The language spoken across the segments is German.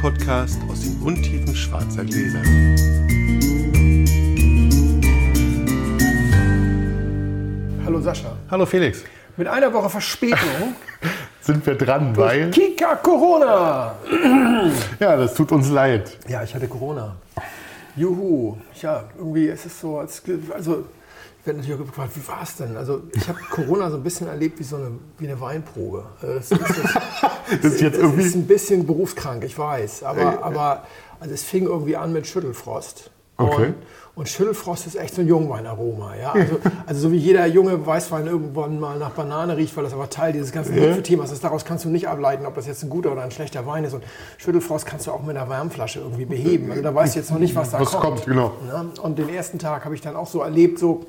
Podcast aus den Untiefen schwarzer Gläser. Hallo Sascha. Hallo Felix. Mit einer Woche Verspätung Sind wir dran, weil. Kika Corona. Ja, das tut uns leid. Ja, ich hatte Corona. Juhu. Ja, irgendwie ist es so, als, also werde natürlich auch gefragt, wie war es denn? Also ich habe Corona so ein bisschen erlebt wie so eine, wie eine Weinprobe. Das ist, das, Das ist jetzt das irgendwie. ist ein bisschen berufskrank, ich weiß. Aber, aber also es fing irgendwie an mit Schüttelfrost. Okay. Und, und Schüttelfrost ist echt so ein Jungweinaroma. Ja? Also, also so wie jeder junge Weißwein irgendwann mal nach Banane riecht, weil das aber Teil dieses ganzen Themas ist. Daraus kannst du nicht ableiten, ob das jetzt ein guter oder ein schlechter Wein ist. Und Schüttelfrost kannst du auch mit einer Wärmflasche irgendwie beheben. Also da weißt du jetzt noch nicht, was da Was kommt. kommt, genau. Ja? Und den ersten Tag habe ich dann auch so erlebt, so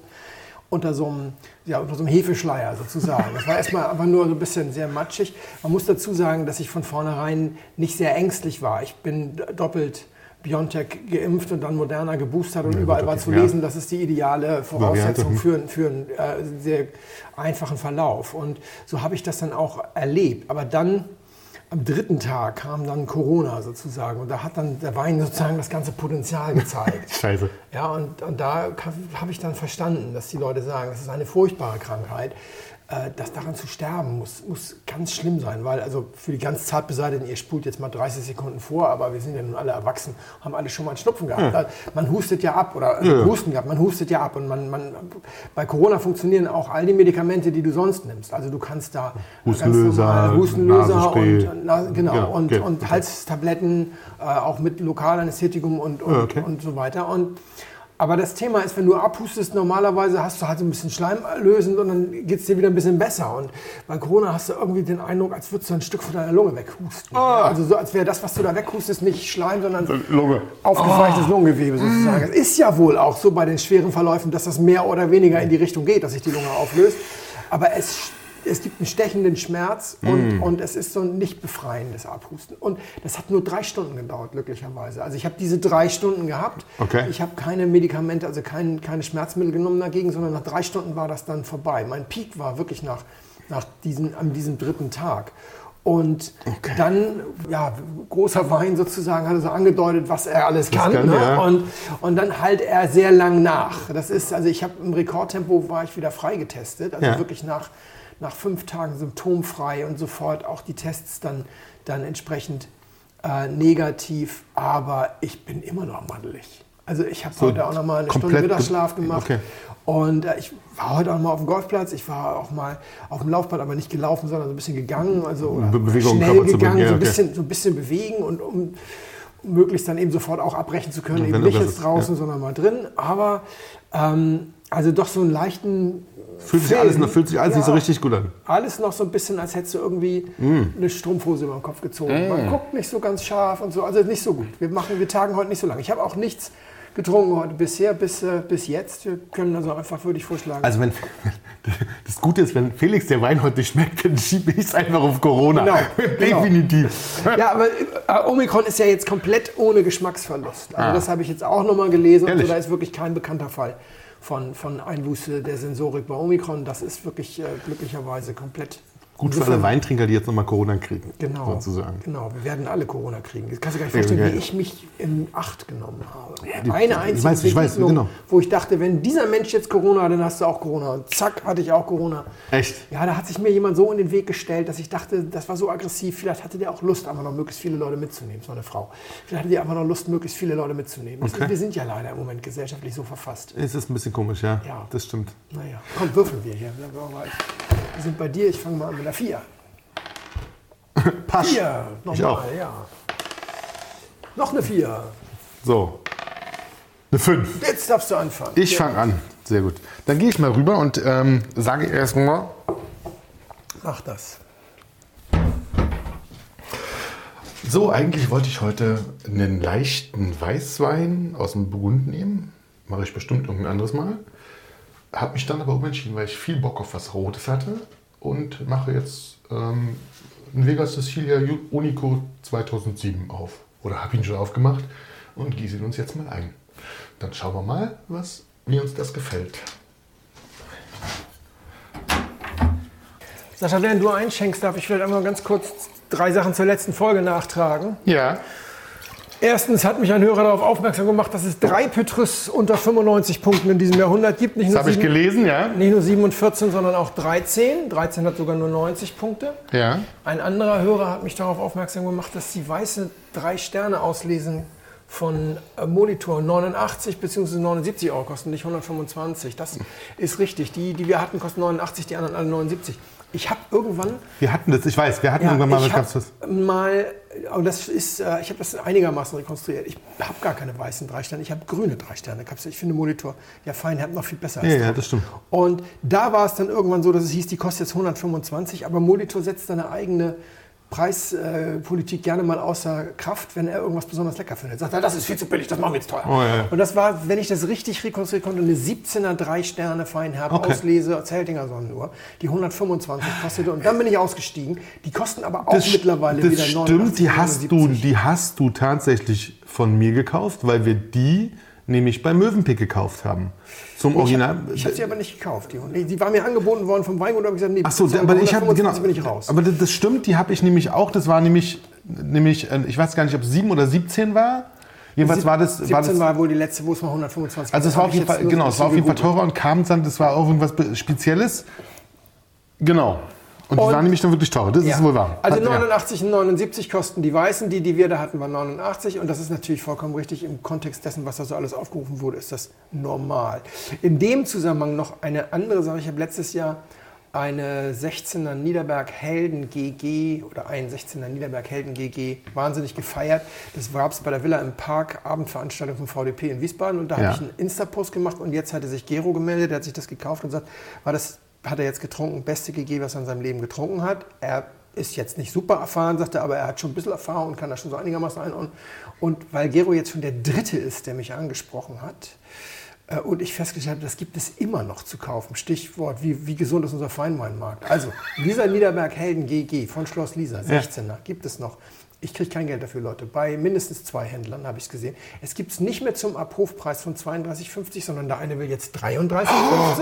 unter so einem, ja, unter so einem Hefeschleier sozusagen. Das war erstmal einfach nur so ein bisschen sehr matschig. Man muss dazu sagen, dass ich von vornherein nicht sehr ängstlich war. Ich bin doppelt BioNTech geimpft und dann Moderna geboostert und überall war zu ja. lesen, das ist die ideale Voraussetzung für, einen- für einen äh, sehr einfachen Verlauf. Und so habe ich das dann auch erlebt. Aber dann am dritten Tag kam dann Corona sozusagen und da hat dann der Wein sozusagen das ganze Potenzial gezeigt. Scheiße. Ja, und, und da habe ich dann verstanden, dass die Leute sagen, das ist eine furchtbare Krankheit. Äh, dass daran zu sterben muss, muss ganz schlimm sein, weil also für die ganz zart Beseiteten, ihr spult jetzt mal 30 Sekunden vor, aber wir sind ja nun alle erwachsen, haben alle schon mal einen Schnupfen gehabt. Also Man hustet ja ab oder also Husten gehabt, man hustet ja ab und man, man, bei Corona funktionieren auch all die Medikamente, die du sonst nimmst. Also du kannst da Hustenlöser, ganz normal Hustenlöser und, na, genau, Ja, und, okay. und Halstabletten, äh, auch mit Lokalanästhetikum und, und, Okay. und so weiter. Und, aber das Thema ist, wenn du abhustest, normalerweise hast du halt so ein bisschen Schleim lösen und dann geht es dir wieder ein bisschen besser. Und bei Corona hast du irgendwie den Eindruck, als würdest du ein Stück von deiner Lunge weghusten. Ah. Also so, als wäre das, was du da weghustest, nicht Schleim, sondern Lunge. aufgeweichtes Ah. Lungengewebe sozusagen. Es ist ja wohl auch so bei den schweren Verläufen, dass das mehr oder weniger in die Richtung geht, dass sich die Lunge auflöst. Aber es, es gibt einen stechenden Schmerz und, Mm. und es ist so ein nicht befreiendes Abhusten. Und das hat nur drei Stunden gedauert, glücklicherweise. Also ich habe diese drei Stunden gehabt. Okay. Ich habe keine Medikamente, also kein, keine Schmerzmittel genommen dagegen, sondern nach drei Stunden war das dann vorbei. Mein Peak war wirklich nach, nach diesen, an diesem dritten Tag. Und dann, ja, großer Wein sozusagen, hat er so angedeutet, was er alles kann. kann, ne? ja. und, und dann halt er sehr lang nach. Das ist, also ich habe im Rekordtempo war ich wieder freigetestet, also Ja. wirklich nach, nach fünf Tagen symptomfrei und sofort auch die Tests dann, dann entsprechend äh, negativ. Aber ich bin immer noch mandelig. Also ich habe So heute auch noch mal eine Stunde Mittagsschlaf gemacht. okay. Und äh, ich war heute auch mal auf dem Golfplatz. Ich war auch mal auf dem Laufband, aber nicht gelaufen, sondern so ein bisschen gegangen. Also Bewegung schnell gegangen, ja, so, ein okay. bisschen, so ein bisschen bewegen und um möglichst dann eben sofort auch abbrechen zu können. Ja, eben nicht jetzt ist, draußen, sondern mal drin. Aber ähm, also doch so einen leichten. Fühlt sich alles, noch- fühlt sich alles nicht so Ja. richtig gut an. Alles noch so ein bisschen, als hättest du irgendwie Mm. eine Strumpfhose über den Kopf gezogen. Man guckt nicht so ganz scharf und so, also nicht so gut. Wir machen, wir tagen heute nicht so lange. Ich habe auch nichts getrunken heute bisher, bis, äh, bis jetzt. Wir können also einfach, würde ich vorschlagen. Also wenn das Gute ist, wenn Felix der Wein heute nicht schmeckt, dann schiebe ich es einfach auf Corona. Genau, genau. Definitiv. ja, aber äh, Omikron ist ja jetzt komplett ohne Geschmacksverlust. Also Ah. das habe ich jetzt auch nochmal gelesen. Ehrlich? Also da ist wirklich kein bekannter Fall von, von Einbuße der Sensorik bei Omikron. Das ist wirklich äh, glücklicherweise komplett Gut für alle Weintrinker, die jetzt nochmal Corona kriegen. Genau, Sozusagen. genau. Wir werden alle Corona kriegen. Das kannst du gar nicht Ja, vorstellen, ja. wie ich mich in Acht genommen habe. die- Eine ich einzige weiß, ich weiß, Begegnung, genau. wo ich dachte, wenn dieser Mensch jetzt Corona hat, dann hast du auch Corona. Und zack, hatte ich auch Corona. Echt? Ja, da hat sich mir jemand so in den Weg gestellt, dass ich dachte, das war so aggressiv. Vielleicht hatte der auch Lust, einfach noch möglichst viele Leute mitzunehmen, so eine Frau. Vielleicht hatte die einfach noch Lust, möglichst viele Leute mitzunehmen. Okay. ist, wir sind ja leider im Moment gesellschaftlich so verfasst. Es ist ein bisschen komisch, ja. Ja. Das stimmt. Naja, komm, würfeln wir hier. Wir sind bei dir, ich fange mal an mit der Vier. Pasch. Vier, nochmal, ja. Noch eine Vier. So. Eine 5. Jetzt darfst du anfangen. Ich fange an. Sehr gut. Dann gehe ich mal rüber und ähm, sage erstmal, Mach das. so, eigentlich wollte ich heute einen leichten Weißwein aus dem Burgund nehmen. Mache ich bestimmt irgendein anderes Mal. Habe mich dann aber umentschieden, weil ich viel Bock auf was Rotes hatte und mache jetzt ähm, einen Vega Sicilia Unico 2007 auf. Oder habe ihn schon aufgemacht und gieße ihn uns jetzt mal ein. Dann schauen wir mal, was, wie uns das gefällt. Sascha, während du einschenkst, darf ich vielleicht einmal ganz kurz drei Sachen zur letzten Folge nachtragen. Ja. Erstens hat mich ein Hörer darauf aufmerksam gemacht, dass es drei Petrus unter 95 Punkten in diesem Jahrhundert gibt. Nicht das habe ich gelesen, ja. Nicht nur 7 und 14, sondern auch 13. 13 hat sogar nur 90 Punkte. Ja. Ein anderer Hörer hat mich darauf aufmerksam gemacht, dass die weiße drei Sterne auslesen von Molitor 89 bzw. 79 Euro kosten, nicht 125. Das ist richtig. Die, die wir hatten, kosten 89, die anderen alle 79. Ich habe irgendwann. Wir hatten das, ich weiß, wir hatten ja, irgendwann mal ich was das. Mal, und das ist, äh, ich habe das einigermaßen rekonstruiert. Ich habe gar keine weißen drei Sterne, ich habe grüne drei Sterne. Ich finde Monitor, ja fein, hat noch viel besser als Ja, ja, das stimmt. Und da war es dann irgendwann so, dass es hieß, die kostet jetzt 125, aber Monitor setzt seine eigene Preispolitik gerne mal außer Kraft, wenn er irgendwas besonders lecker findet. Sagt er, das ist viel zu billig, das machen wir jetzt teuer. Oh, ja. Und das war, wenn ich das richtig rekonstruieren konnte, eine 17er 3 Sterne Feinherb okay. Auslese, Zeltinger Sonnenuhr, die 125 kostete. Und dann bin ich ausgestiegen. Die kosten aber auch das, mittlerweile das wieder stimmt, 89, die hast du, die hast du tatsächlich von mir gekauft, weil wir die nämlich bei Mövenpick gekauft haben. Zum Original. Ich habe hab sie aber nicht gekauft. Die, die war mir angeboten worden vom Weingut, aber ich gesagt, nee, Ach so, aber ich habe genau. Bin ich raus. Aber das, das stimmt, die habe ich nämlich auch. Das war nämlich, nämlich, äh, ich weiß gar nicht, ob es 7 oder 17 war. Jedenfalls war das. 17 war, das, war wohl die letzte, wo es mal 125 Also es war auf jeden Fall, genau, es war auf jeden Fall teurer und kam dann, das war auch irgendwas Spezielles. Genau. Und, und die waren nämlich dann wirklich teuer, das ja. ist wohl wahr. Also 89 und 79 kosten die Weißen, die, die wir da hatten, waren 89 und das ist natürlich vollkommen richtig. Im Kontext dessen, was da so alles aufgerufen wurde, ist das normal. In dem Zusammenhang noch eine andere Sache. Ich habe letztes Jahr eine 16er Niederberg Helden GG oder ein 16er Niederberg Helden GG wahnsinnig gefeiert. Das gab es bei der Villa im Park, Abendveranstaltung vom VDP in Wiesbaden und da ja. habe ich einen Insta-Post gemacht und jetzt hatte sich Gero gemeldet, der hat sich das gekauft und sagt, war das hat er jetzt getrunken, beste GG, was er in seinem Leben getrunken hat. Er ist jetzt nicht super erfahren, sagt er, aber er hat schon ein bisschen Erfahrung und kann das schon so einigermaßen einordnen. Und weil Gero jetzt schon der Dritte ist, der mich angesprochen hat, äh, und ich festgestellt habe, das gibt es immer noch zu kaufen. Stichwort, wie, wie gesund ist unser Feinweinmarkt? Also, Lisa Niederberg Helden GG von Schloss Lisa, 16er, ja. gibt es noch. Ich kriege kein Geld dafür, Leute. Bei mindestens zwei Händlern habe ich es gesehen. Es gibt es nicht mehr zum Abrufpreis von 32,50, sondern der eine will jetzt 33,50 oh,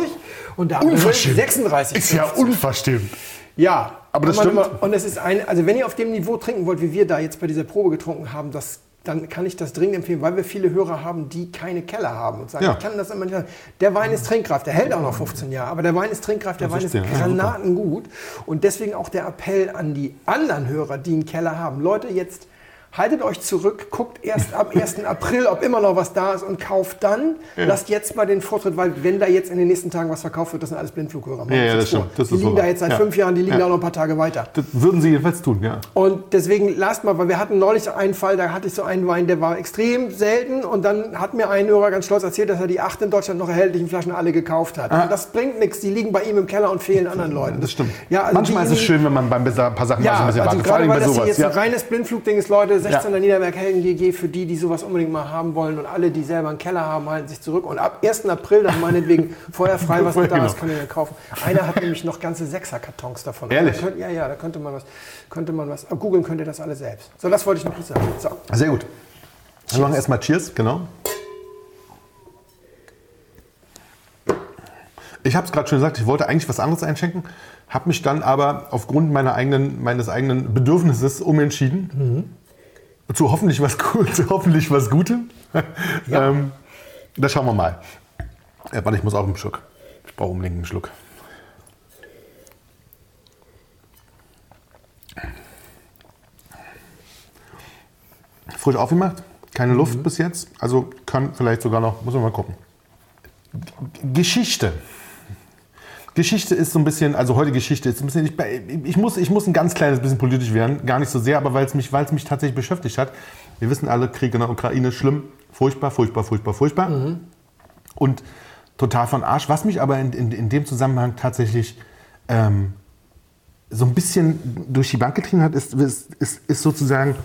und der andere will 36,50. Ist ja unverschämt. Ja, aber das stimmt. Immer, und es ist ein, also wenn ihr auf dem Niveau trinken wollt, wie wir da jetzt bei dieser Probe getrunken haben, das dann kann ich das dringend empfehlen, weil wir viele Hörer haben, die keine Keller haben und sagen, ja. ich kann das immer nicht. Der Wein ist trinkreif, der hält auch noch 15 Jahre, aber der Wein ist trinkreif, der Wein ist ja, granatengut. Und deswegen auch der Appell an die anderen Hörer, die einen Keller haben. Leute, jetzt haltet euch zurück, guckt erst am 1. April, ob immer noch was da ist und kauft dann. Ja. Lasst jetzt mal den Vortritt, weil wenn da jetzt in den nächsten Tagen was verkauft wird, das sind alles Blindflughörer. Ja, ja, das stimmt. Das die liegen so da jetzt seit ja. fünf Jahren, die liegen da noch ein paar Tage weiter. Das würden sie jedenfalls tun, ja. Und deswegen lasst mal, weil wir hatten neulich einen Fall, da hatte ich so einen Wein, der war extrem selten und dann hat mir ein Hörer ganz stolz erzählt, dass er die acht in Deutschland noch erhältlichen Flaschen alle gekauft hat. Ah. Das bringt nichts, die liegen bei ihm im Keller und fehlen anderen Leuten. Das stimmt. Ja, also Manchmal ist es schön, wenn man bei ein paar Sachen ja, mal so ein bisschen also wartet. Vor allem bei sowas. jetzt ein reines Blindflugding ist, Leute, 16er Niederberg Helden GG für die, die sowas unbedingt mal haben wollen und alle, die selber einen Keller haben, halten sich zurück. Und ab 1. April dann meinetwegen feuerfrei, was da ist, genau. können wir kaufen. Einer hat nämlich noch ganze Sechser-Kartons davon. Ehrlich? Könnt, ja, ja, da könnte man was, könnte man was. Googeln könnt ihr das alle selbst. So, das wollte ich noch sagen. So. Sehr gut. Wir machen erstmal Cheers, genau. Ich habe es gerade schon gesagt, ich wollte eigentlich was anderes einschenken, habe mich dann aber aufgrund meiner eigenen, meines eigenen Bedürfnisses umentschieden. Mhm zu hoffentlich was, zu hoffentlich was Gutem. Ja. ähm, das schauen wir mal. Ja, warte, ich muss auch einen Schluck. Ich brauche unbedingt einen Schluck. Frisch aufgemacht, keine Luft mhm. bis jetzt. Also kann vielleicht sogar noch, muss man mal gucken. Geschichte. Geschichte ist so ein bisschen, also heute Geschichte ist ein bisschen, ich, ich, muss, ich muss ein ganz kleines bisschen politisch werden, gar nicht so sehr, aber weil es mich, mich tatsächlich beschäftigt hat. Wir wissen alle, Krieg in der Ukraine, schlimm, furchtbar, furchtbar, furchtbar, furchtbar. Mhm. Und total von Arsch. Was mich aber in, in, in dem Zusammenhang tatsächlich ähm, so ein bisschen durch die Bank getrieben hat, ist, ist, ist, ist sozusagen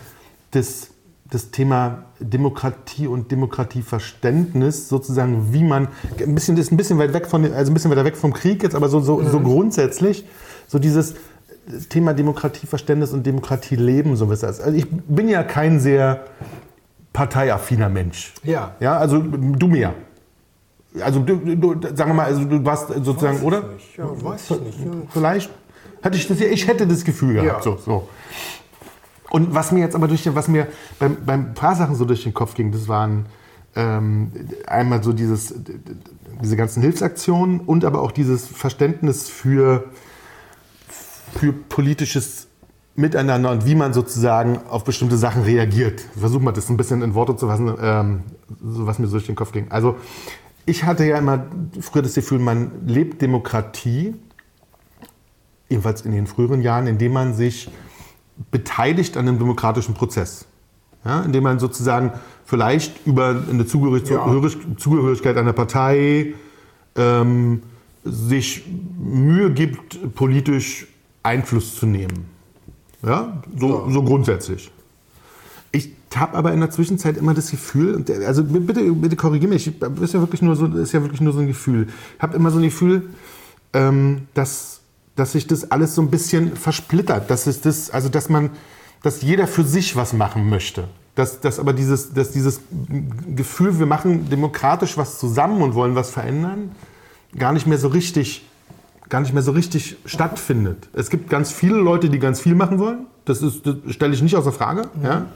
das das Thema Demokratie und Demokratieverständnis sozusagen, wie man ein bisschen das ist ein bisschen weit weg von also ein bisschen weiter weg vom Krieg jetzt, aber so, so, mhm. so grundsätzlich so dieses Thema Demokratieverständnis und Demokratieleben so was also ich bin ja kein sehr parteiaffiner Mensch. Ja. Ja, also du mehr. Also du, du sagen wir mal, also du warst sozusagen, oder? Nicht. Ja, weiß ich nicht. Ja. Vielleicht hatte ich das ja, ich hätte das Gefühl gehabt. Ja. So, so. Und was mir jetzt aber durch, den- was mir beim, beim paar Sachen so durch den Kopf ging, das waren ähm, einmal so dieses, diese ganzen Hilfsaktionen und aber auch dieses Verständnis für, für politisches Miteinander und wie man sozusagen auf bestimmte Sachen reagiert. Ich versuche mal das ein bisschen in Worte zu fassen, ähm, so was mir so durch den Kopf ging. Also ich hatte ja immer früher das Gefühl, man lebt Demokratie, ebenfalls in den früheren Jahren, indem man sich beteiligt an einem demokratischen Prozess. Ja, indem man sozusagen vielleicht über eine Zugehörig Ja. Zugehörig- Zugehörigkeit einer Partei ähm, sich Mühe gibt, politisch Einfluss zu nehmen. Ja, so, so grundsätzlich. Ich habe aber in der Zwischenzeit immer das Gefühl, also bitte, bitte korrigiere mich, das ist ja wirklich nur so, ist ja wirklich nur so ein Gefühl. Ich habe immer so ein Gefühl, ähm, dass, dass sich das alles so ein bisschen versplittert, dass es das, also dass man, dass jeder für sich was machen möchte. Dass, dass aber dieses, dass dieses Gefühl, wir machen demokratisch was zusammen und wollen was verändern, gar nicht mehr so richtig gar nicht mehr so richtig stattfindet. Es gibt ganz viele Leute, die ganz viel machen wollen. Das, ist, das stelle ich nicht außer Frage. Ja.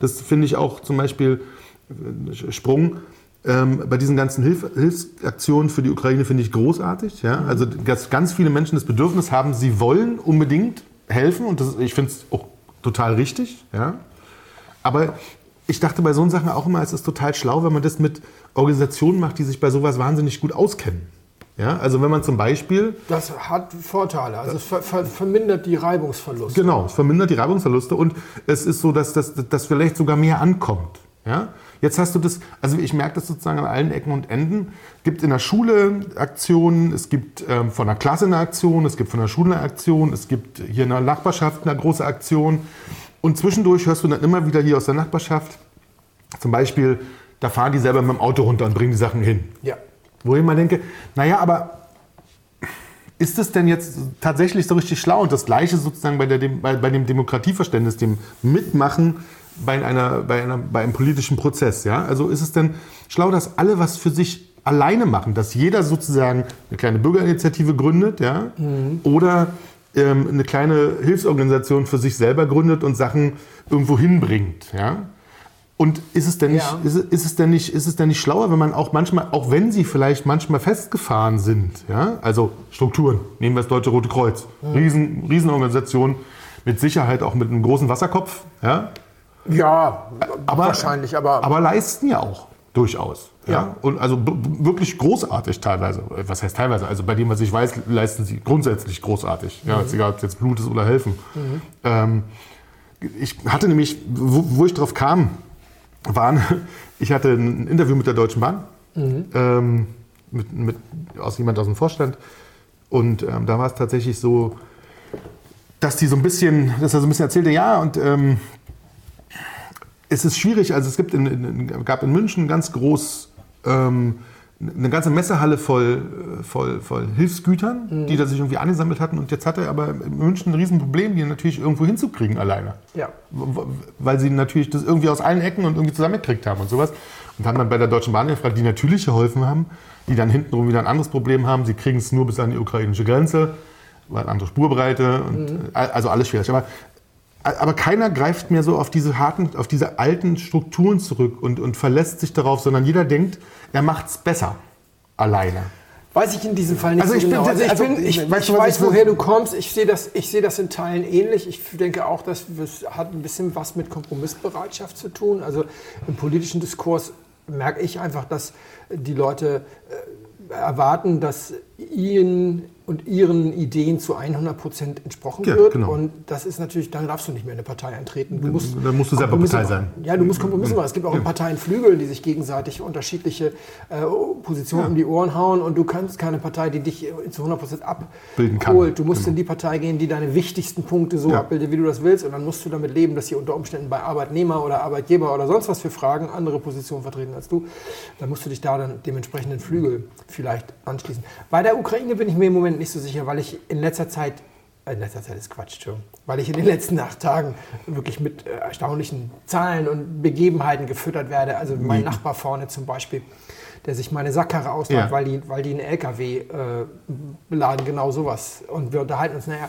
Das finde ich auch zum Beispiel äh, Sprung. Ähm, bei diesen ganzen Hilf Hilfsaktionen für die Ukraine finde ich großartig. Ja. Also dass ganz viele Menschen das Bedürfnis haben, sie wollen unbedingt helfen und das, ich finde es auch total richtig. Ja. Aber ich dachte bei so Sachen auch immer, es ist total schlau, wenn man das mit Organisationen macht, die sich bei sowas wahnsinnig gut auskennen. Ja, also wenn man zum Beispiel Das hat Vorteile. Also es ver ver vermindert die Reibungsverluste. Genau, es vermindert die Reibungsverluste und es ist so, dass das dass vielleicht sogar mehr ankommt. Ja? Jetzt hast du das, also ich merke das sozusagen an allen Ecken und Enden. Es gibt in der Schule Aktionen, es gibt ähm, von der Klasse eine Aktion, es gibt von der Schule eine Aktion, es gibt hier in der Nachbarschaft eine große Aktion. Und zwischendurch hörst du dann immer wieder hier aus der Nachbarschaft, zum Beispiel, da fahren die selber mit dem Auto runter und bringen die Sachen hin. Ja. Wo ich immer denke, naja, aber ist es denn jetzt tatsächlich so richtig schlau? Und das Gleiche sozusagen bei, der, bei, bei dem Demokratieverständnis, dem Mitmachen bei, einer, bei, einer, bei einem politischen Prozess. Ja? Also ist es denn schlau, dass alle was für sich alleine machen? Dass jeder sozusagen eine kleine Bürgerinitiative gründet ja? oder ähm, eine kleine Hilfsorganisation für sich selber gründet und Sachen irgendwo hinbringt. Ja? Und ist es denn nicht, Ja. ist, ist es denn nicht, ist es denn nicht schlauer, wenn man auch manchmal, auch wenn sie vielleicht manchmal festgefahren sind, ja, also Strukturen, nehmen wir das Deutsche Rote Kreuz, Riesen, Riesenorganisation, mit Sicherheit auch mit einem großen Wasserkopf, ja, Ja, aber, wahrscheinlich, aber, aber leisten ja auch durchaus. Ja. Ja. Und also wirklich großartig teilweise. Was heißt teilweise? Also bei dem, was ich weiß, leisten sie grundsätzlich großartig. Ja, Mhm. egal, ob es jetzt Blut ist oder helfen. Ähm, ich hatte nämlich, wo, wo ich drauf kam, waren, ich hatte ein Interview mit der Deutschen Bahn, ähm, mit, mit, aus jemand aus dem Vorstand. Und ähm, da war es tatsächlich so, dass die so ein bisschen, dass er so ein bisschen erzählte, ja, und ähm, es ist schwierig, also es gibt in, in, gab in München ganz groß ähm, eine ganze Messehalle voll, äh, voll, voll Hilfsgütern, die da sich irgendwie angesammelt hatten. Und jetzt hat er aber in München ein Riesenproblem, die natürlich irgendwo hinzukriegen alleine. ja. Weil sie natürlich das irgendwie aus allen Ecken und irgendwie zusammengekriegt haben und sowas. Und haben dann bei der Deutschen Bahn gefragt, die natürlich geholfen haben, die dann hintenrum wieder ein anderes Problem haben. Sie kriegen es nur bis an die ukrainische Grenze, weil andere Spurbreite und äh, also alles schwierig. Aber, aber keiner greift mehr so auf diese harten, auf diese alten Strukturen zurück und, und verlässt sich darauf, sondern jeder denkt, er macht es besser alleine. Weiß ich in diesem Fall nicht Also so ich bin- genau. Also ich, also, bin, ich, weißt ich du, was weiß, ich will? woher du kommst. Ich sehe das, ich sehe das in Teilen ähnlich. Ich denke auch, dass es hat ein bisschen was mit Kompromissbereitschaft zu tun. Also im politischen Diskurs merke ich einfach, dass die Leute äh, erwarten, dass ihnen und ihren Ideen zu 100 Prozent entsprochen Ja, wird. genau. Und das ist natürlich, dann darfst du nicht mehr in eine Partei eintreten. Du musst dann musst du selber Partei sein. Ja, du musst Kompromisse machen. Es gibt auch in Parteien Flügel, die sich gegenseitig unterschiedliche äh, Positionen um die Ohren hauen und du kannst keine Partei, die dich zu 100% Bilden kann. abholt. Du musst Genau. in die Partei gehen, die deine wichtigsten Punkte so Ja. abbildet, wie du das willst und dann musst du damit leben, dass sie unter Umständen bei Arbeitnehmer oder Arbeitgeber oder sonst was für Fragen andere Positionen vertreten als du. Dann musst du dich da dann dementsprechenden Flügel vielleicht anschließen. Bei der Ukraine bin ich mir im Moment nicht so sicher, weil ich in letzter Zeit äh, in letzter Zeit ist Quatsch. Weil ich in den letzten acht Tagen wirklich mit äh, erstaunlichen Zahlen und Begebenheiten gefüttert werde. Also mein Nachbar vorne zum Beispiel, der sich meine Sackkarre ausleiht, Ja. weil, die, weil die einen LKW äh, beladen, genau sowas. Und wir unterhalten uns, naja,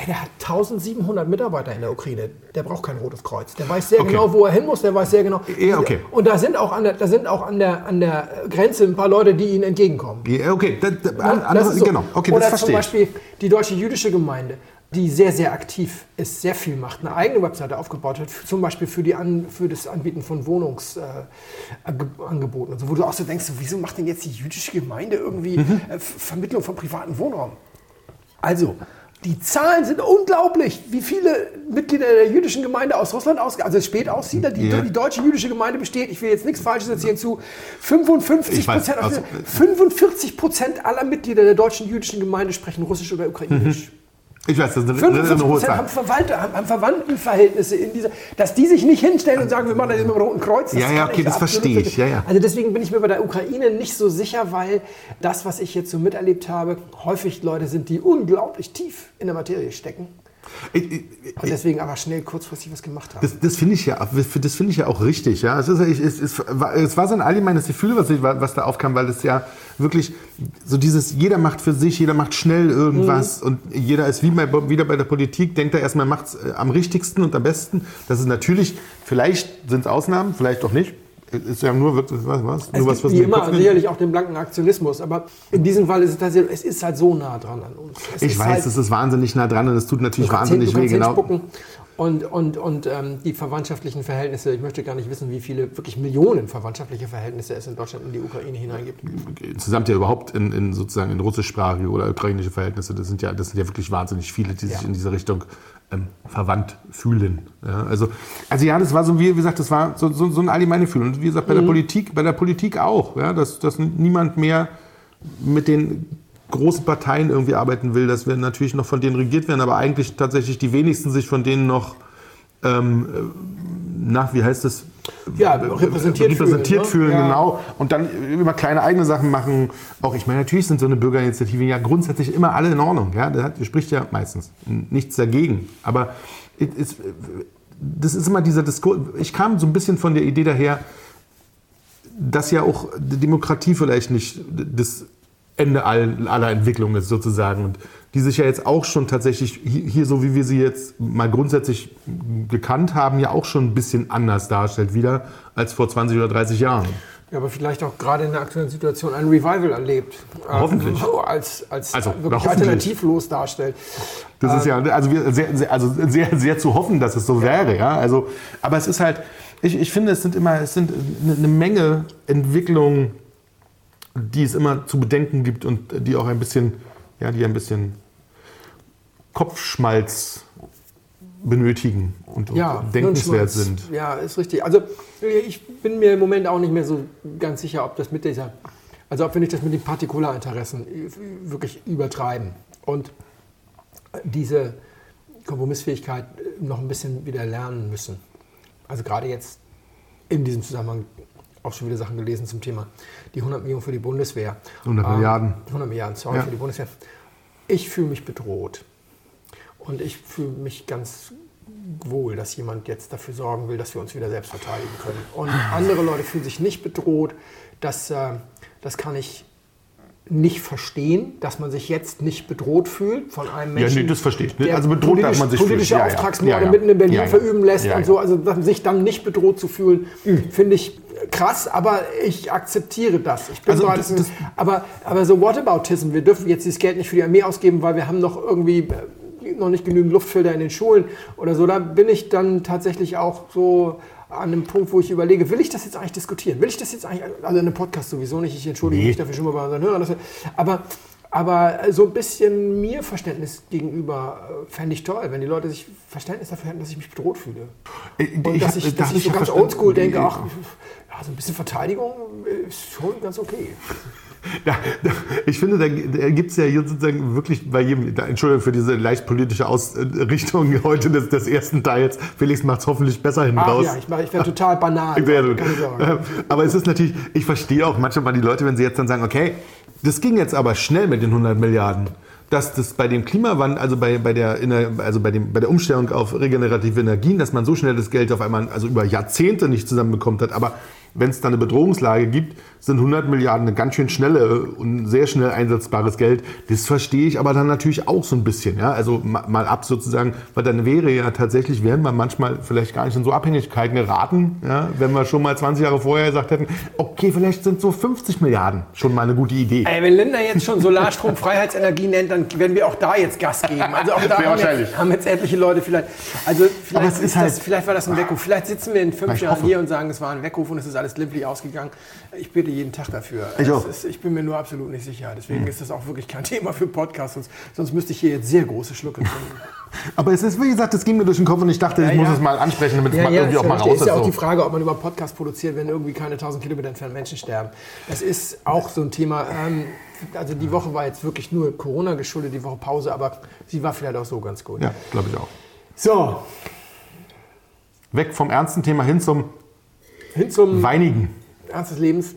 Ey, der hat 1700 Mitarbeiter in der Ukraine. Der braucht kein Rotes Kreuz. Der weiß sehr Okay. genau, wo er hin muss. Der weiß sehr genau. Ja, okay. Und da sind auch an der, da sind auch an der, an der Grenze ein paar Leute, die ihnen entgegenkommen. Ja, okay, das, das, Ja, das so. genau, okay, Oder das zum verstehe ich. Beispiel die deutsche jüdische Gemeinde, die sehr, sehr aktiv ist, sehr viel macht, eine eigene Webseite aufgebaut hat, zum Beispiel für, die An für das Anbieten von Wohnungsangeboten. Äh, so, wo du auch so denkst, so, wieso macht denn jetzt die jüdische Gemeinde irgendwie Mhm. äh, Vermittlung von privaten Wohnraum? Also, die Zahlen sind unglaublich, wie viele Mitglieder der jüdischen Gemeinde aus Russland ausge also Spätaussiedler, die, Ja. die deutsche jüdische Gemeinde besteht, ich will jetzt nichts Falsches erzählen, zu 55 Ich weiß, Prozent, also- 45 Prozent aller Mitglieder der deutschen jüdischen Gemeinde sprechen Russisch oder Ukrainisch. Ich weiß, das ist eine, eine 55 hohe Prozent haben, Zahl. Verwandte, haben, haben Verwandtenverhältnisse in dieser, dass die sich nicht hinstellen und sagen, wir machen das mit dem Roten Kreuz. Ja, ja, okay, das verstehe ich, ja, ja. Also deswegen bin ich mir bei der Ukraine nicht so sicher, weil das, was ich jetzt so miterlebt habe, häufig Leute sind, die unglaublich tief in der Materie stecken Ich, ich, und deswegen aber schnell kurzfristig was gemacht haben. Das, das finde ich ja, das finde ich ja auch richtig. Ja, es, ist, es, es, war- es war so ein allgemeines Gefühl, was, was da aufkam, weil es ja wirklich so dieses, jeder macht für sich, jeder macht schnell irgendwas und jeder ist wie bei, wieder bei der Politik, denkt er erstmal, macht es am richtigsten und am besten. Das ist natürlich, vielleicht sind es Ausnahmen, vielleicht auch nicht. Ist ja nur, wirklich- was, was, Es nur was, was wie immer sicherlich auch den blanken Aktionismus, aber in diesem Fall ist es tatsächlich, es ist halt so nah dran an uns. Es Ich weiß, halt, es ist wahnsinnig nah dran und es tut natürlich wahnsinnig hin- weh. Genau. hinspucken. Und, und, und ähm, die verwandtschaftlichen Verhältnisse, ich möchte gar nicht wissen, wie viele, wirklich Millionen verwandtschaftliche Verhältnisse es in Deutschland in die Ukraine hineingibt. insgesamt ja überhaupt in, in sozusagen in russischsprachige oder ukrainische Verhältnisse, das sind ja, das sind ja wirklich wahnsinnig viele, die sich Ja. in diese Richtung ähm, verwandt fühlen. Ja, also, also ja, das war so, wie gesagt, das war so, so, so ein allgemeine Gefühl. Und wie gesagt, bei der Politik, bei der Politik auch, ja, dass, dass niemand mehr mit den großen Parteien irgendwie arbeiten will, dass wir natürlich noch von denen regiert werden, aber eigentlich tatsächlich die wenigsten sich von denen noch ähm, äh, nach, wie heißt das? Ja, repräsentiert fühlen, repräsentiert ne? fühlen, Ja. genau. Und dann immer kleine eigene Sachen machen. Auch ich meine, natürlich sind so eine Bürgerinitiativen ja grundsätzlich immer alle in Ordnung. Ja, da spricht ja meistens nichts dagegen. Aber es ist, das ist immer dieser Diskurs. Ich kam so ein bisschen von der Idee daher, dass ja auch die Demokratie vielleicht nicht das Ende all- aller Entwicklung ist sozusagen. Und die sich ja jetzt auch schon tatsächlich hier, so wie wir sie jetzt mal grundsätzlich gekannt haben, ja auch schon ein bisschen anders darstellt wieder als vor 20 oder 30 Jahren. Ja, aber vielleicht auch gerade in der aktuellen Situation ein Revival erlebt. ähm, Hoffentlich. so als, als Also, wirklich alternativlos darstellt. Das ist ja also, wir, sehr, sehr, also sehr, sehr zu hoffen, dass es so wäre. Ja? Also, aber es ist halt, ich, ich finde, es sind immer, es sind eine Menge Entwicklungen, die es immer zu bedenken gibt und die auch ein bisschen, ja, die ein bisschen Kopfschmalz benötigen und, Ja, denkenswert sind. Ja, ist richtig. Also ich bin mir im Moment auch nicht mehr so ganz sicher, ob das mit dieser, also ob wir nicht das mit den Partikularinteressen wirklich übertreiben und diese Kompromissfähigkeit noch ein bisschen wieder lernen müssen. Also gerade jetzt in diesem Zusammenhang auch schon wieder Sachen gelesen zum Thema die 100 Millionen für die Bundeswehr. 100 Milliarden. 100 Milliarden, sorry, Ja. für die Bundeswehr. Ich fühle mich bedroht. Und ich fühle mich ganz wohl, dass jemand jetzt dafür sorgen will, dass wir uns wieder selbst verteidigen können. Und andere Leute fühlen sich nicht bedroht. Das, äh, das kann ich nicht verstehen, dass man sich jetzt nicht bedroht fühlt von einem Ja, Menschen. nee, das verstehe ich. der Also bedroht darf man sich fühlen. politische Ja, ja. Auftragsmorde Ja, ja. mitten in Berlin Ja, ja. verüben lässt Ja, und ja. so. Also sich dann nicht bedroht zu fühlen, finde ich krass, aber ich akzeptiere das. Ich bin Also das- das- das- aber, aber so Whataboutism, wir dürfen jetzt dieses Geld nicht für die Armee ausgeben, weil wir haben noch irgendwie äh, noch nicht genügend Luftfilter in den Schulen oder so. Da bin ich dann tatsächlich auch so an einem Punkt, wo ich überlege, will ich das jetzt eigentlich diskutieren? Will ich das jetzt eigentlich, also in einem Podcast sowieso nicht, ich entschuldige Nee. mich dafür schon mal bei unseren Hörern, wir- aber, aber so ein bisschen mir Verständnis gegenüber äh, fände ich toll, wenn die Leute sich Verständnis dafür hätten, dass ich mich bedroht fühle. Und dass ich, da dass ich so ganz oldschool denke, ach, ja, so ein bisschen Verteidigung ist schon ganz okay. Ja, ich finde, da, da gibt es ja hier sozusagen wirklich bei jedem, da, Entschuldigung für diese leicht politische Ausrichtung heute des, des ersten Teils. Felix macht es hoffentlich besser hin Ach raus. ja, ich, mach- ich wäre total banal. Keine Sorge. Ähm, Aber es ist natürlich, ich verstehe auch manchmal die Leute, wenn sie jetzt dann sagen, okay, das ging jetzt aber schnell mit den 100 Milliarden. Dass das bei dem Klimawandel, also bei, bei, der, also bei, dem, bei der Umstellung auf regenerative Energien, dass man so schnell das Geld auf einmal, also über Jahrzehnte nicht zusammenbekommt hat. Aber wenn es da eine Bedrohungslage gibt, sind 100 Milliarden eine ganz schön schnelle und sehr schnell einsetzbares Geld. Das verstehe ich aber dann natürlich auch so ein bisschen. Ja? Also mal ab sozusagen, weil dann wäre ja tatsächlich, wären wir manchmal vielleicht gar nicht in so Abhängigkeiten geraten, ja? wenn wir schon mal 20 Jahre vorher gesagt hätten, okay, vielleicht sind so 50 Milliarden schon mal eine gute Idee. Ey, wenn Linda jetzt schon Solarstrom Freiheitsenergie nennt, dann werden wir auch da jetzt Gas geben. Also auch da haben jetzt, haben jetzt, etliche Leute vielleicht. Also vielleicht, ist ist halt, das, vielleicht war das ein Weckruf. Vielleicht sitzen wir in fünf Jahren hier und sagen, es war ein Weckruf und es ist alles glimpflich ausgegangen. Ich bitte jeden Tag dafür. Ich, auch. Ist, ich bin mir nur absolut nicht sicher. Deswegen mhm. ist das auch wirklich kein Thema für Podcasts. Sonst, sonst müsste ich hier jetzt sehr große Schlucke trinken. Aber es ist, wie gesagt, es ging mir durch den Kopf und ich dachte, ja, ich muss es mal ansprechen, damit ja, es mal irgendwie auch mal raus ist. ist ja auch die Frage, ob man über Podcast produziert, wenn irgendwie keine 1000 Kilometer entfernt Menschen sterben. Das ist auch so ein Thema. Ähm, also die Woche war jetzt wirklich nur Corona geschuldet, die Woche Pause, aber sie war vielleicht auch so ganz gut. Ja, glaube ich auch. So. Weg vom ernsten Thema hin zum, hin zum Weinigen. Ernst des Lebens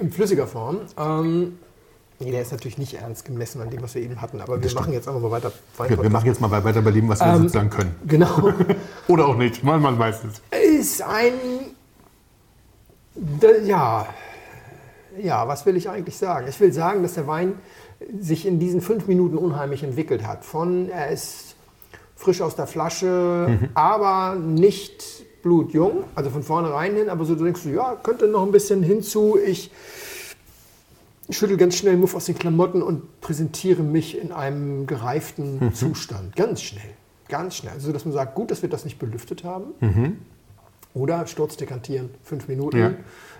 in flüssiger Form. Ähm, nee, der ist natürlich nicht ernst gemessen an dem, was wir eben hatten, aber wir machen jetzt einfach mal weiter. Ja, wir machen jetzt mal weiter bei dem, was wir ähm, sozusagen können. Genau. Oder auch nicht, man, man weiß es. Ist ein, ja, ja, was will ich eigentlich sagen? Ich will sagen, dass der Wein sich in diesen fünf Minuten unheimlich entwickelt hat. Von, er ist frisch aus der Flasche, mhm. aber nicht blutjung, also von vornherein hin, aber so du denkst du, ja, könnte noch ein bisschen hinzu. Ich schüttel ganz schnell Muff aus den Klamotten und präsentiere mich in einem gereiften mhm. Zustand. Ganz schnell, ganz schnell. Also, dass man sagt, gut, dass wir das nicht belüftet haben. Mhm. Oder Sturzdekantieren, fünf Minuten. Ja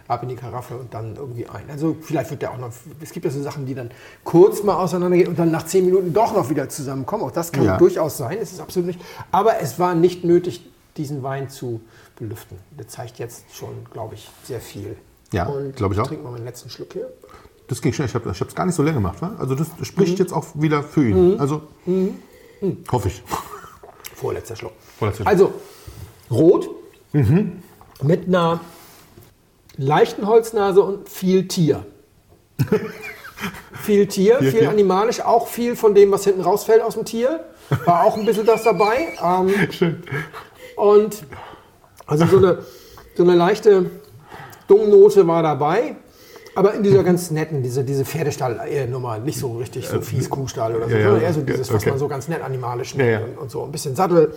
ab in die Karaffe und dann irgendwie ein. Also vielleicht wird der auch noch, es gibt ja so Sachen, die dann kurz mal auseinandergehen und dann nach zehn Minuten doch noch wieder zusammenkommen. Auch das kann ja. durchaus sein, es ist absolut nicht. Aber es war nicht nötig, diesen Wein zu belüften. Der zeigt jetzt schon, glaube ich, sehr viel. Ja, glaube ich auch. Ich trinke mal meinen letzten Schluck hier. Das ging schnell. Ich habe es gar nicht so lange gemacht. Wa? Also das spricht mhm. jetzt auch wieder für ihn. Mhm. Also mhm. hoffe ich. Vorletzter Schluck. Vorletzter Schluck. Also rot mhm. mit einer leichten Holznase und viel Tier. viel Tier, viel, viel, animalisch, auch viel von dem, was hinten rausfällt aus dem Tier. War auch ein bisschen das dabei. Ähm, Schön. Und also so eine, so eine leichte Dungnote war dabei. Aber in dieser ganz netten, diese, diese Pferdestall-Nummer, nicht so richtig so fies Kuhstall oder so, ja, sondern eher so dieses, okay. was man so ganz nett animalisch nennt ja, ja. Und, so. Ein bisschen Sattel,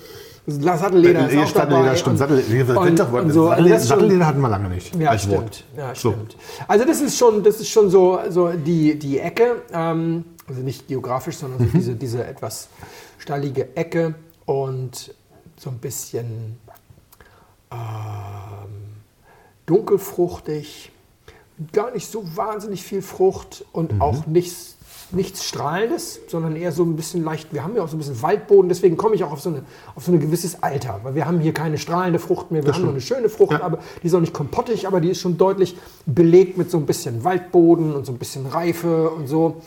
Sattelleder ist auch Sattelleder, dabei. Stimmt, Sattelleder, und, und, und so. also Sattelleder hatten wir lange nicht. Ja, stimmt. Wort. Ja, stimmt. So. Also das ist schon, das ist schon so, so die, die Ecke, ähm, also nicht geografisch, sondern so mhm. diese, diese etwas stallige Ecke und so ein bisschen ähm, dunkelfruchtig, gar nicht so wahnsinnig viel Frucht und mhm. auch nichts, nichts Strahlendes, sondern eher so ein bisschen leicht. Wir haben ja auch so ein bisschen Waldboden, deswegen komme ich auch auf so, eine, auf so ein gewisses Alter, weil wir haben hier keine strahlende Frucht mehr. Wir das haben nur eine schöne Frucht, ja. aber die ist auch nicht kompottig, aber die ist schon deutlich belegt mit so ein bisschen Waldboden und so ein bisschen Reife und so.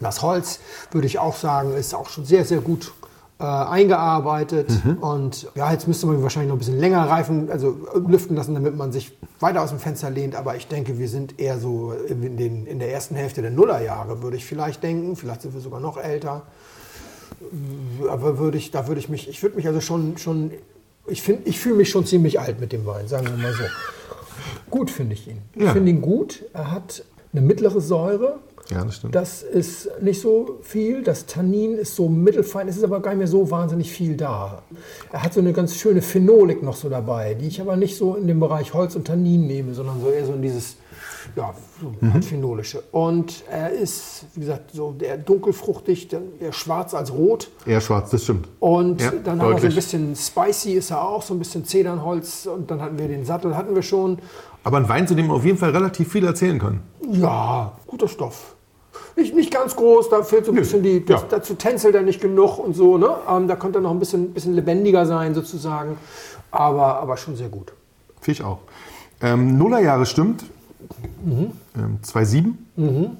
Das Holz, würde ich auch sagen, ist auch schon sehr, sehr gut äh, eingearbeitet. Mhm. Und ja, jetzt müsste man wahrscheinlich noch ein bisschen länger reifen, also lüften lassen, damit man sich weiter aus dem Fenster lehnt. Aber ich denke, wir sind eher so in, den, in der ersten Hälfte der Nullerjahre, würde ich vielleicht denken. Vielleicht sind wir sogar noch älter. Aber würde ich, da würde ich mich, ich würde mich also schon, schon ich, find, ich fühle mich schon ziemlich alt mit dem Wein, sagen wir mal so. Gut finde ich ihn. Ja. Ich finde ihn gut. Er hat eine mittlere Säure, ja, das stimmt. Das ist nicht so viel. Das Tannin ist so mittelfein. Es ist aber gar nicht mehr so wahnsinnig viel da. Er hat so eine ganz schöne Phenolik noch so dabei, die ich aber nicht so in dem Bereich Holz und Tannin nehme, sondern so eher so in dieses ja, so mhm. phenolische. Und er ist, wie gesagt, so der dunkelfruchtig, eher schwarz als rot. Eher schwarz, das stimmt. Und ja, dann haben wir so ein bisschen spicy ist er auch, so ein bisschen Zedernholz. Und dann hatten wir den Sattel, hatten wir schon. Aber ein Wein, zu dem man auf jeden Fall relativ viel erzählen kann. Ja, guter Stoff. Nicht, nicht ganz groß, da fehlt so ein bisschen die, das, ja. dazu tänzelt er nicht genug und so. Ne? Ähm, da könnte er noch ein bisschen, bisschen lebendiger sein sozusagen, aber, aber schon sehr gut. Finde ich auch. Ähm, Nullerjahre stimmt. Mhm. Ähm, 2,7. Mhm.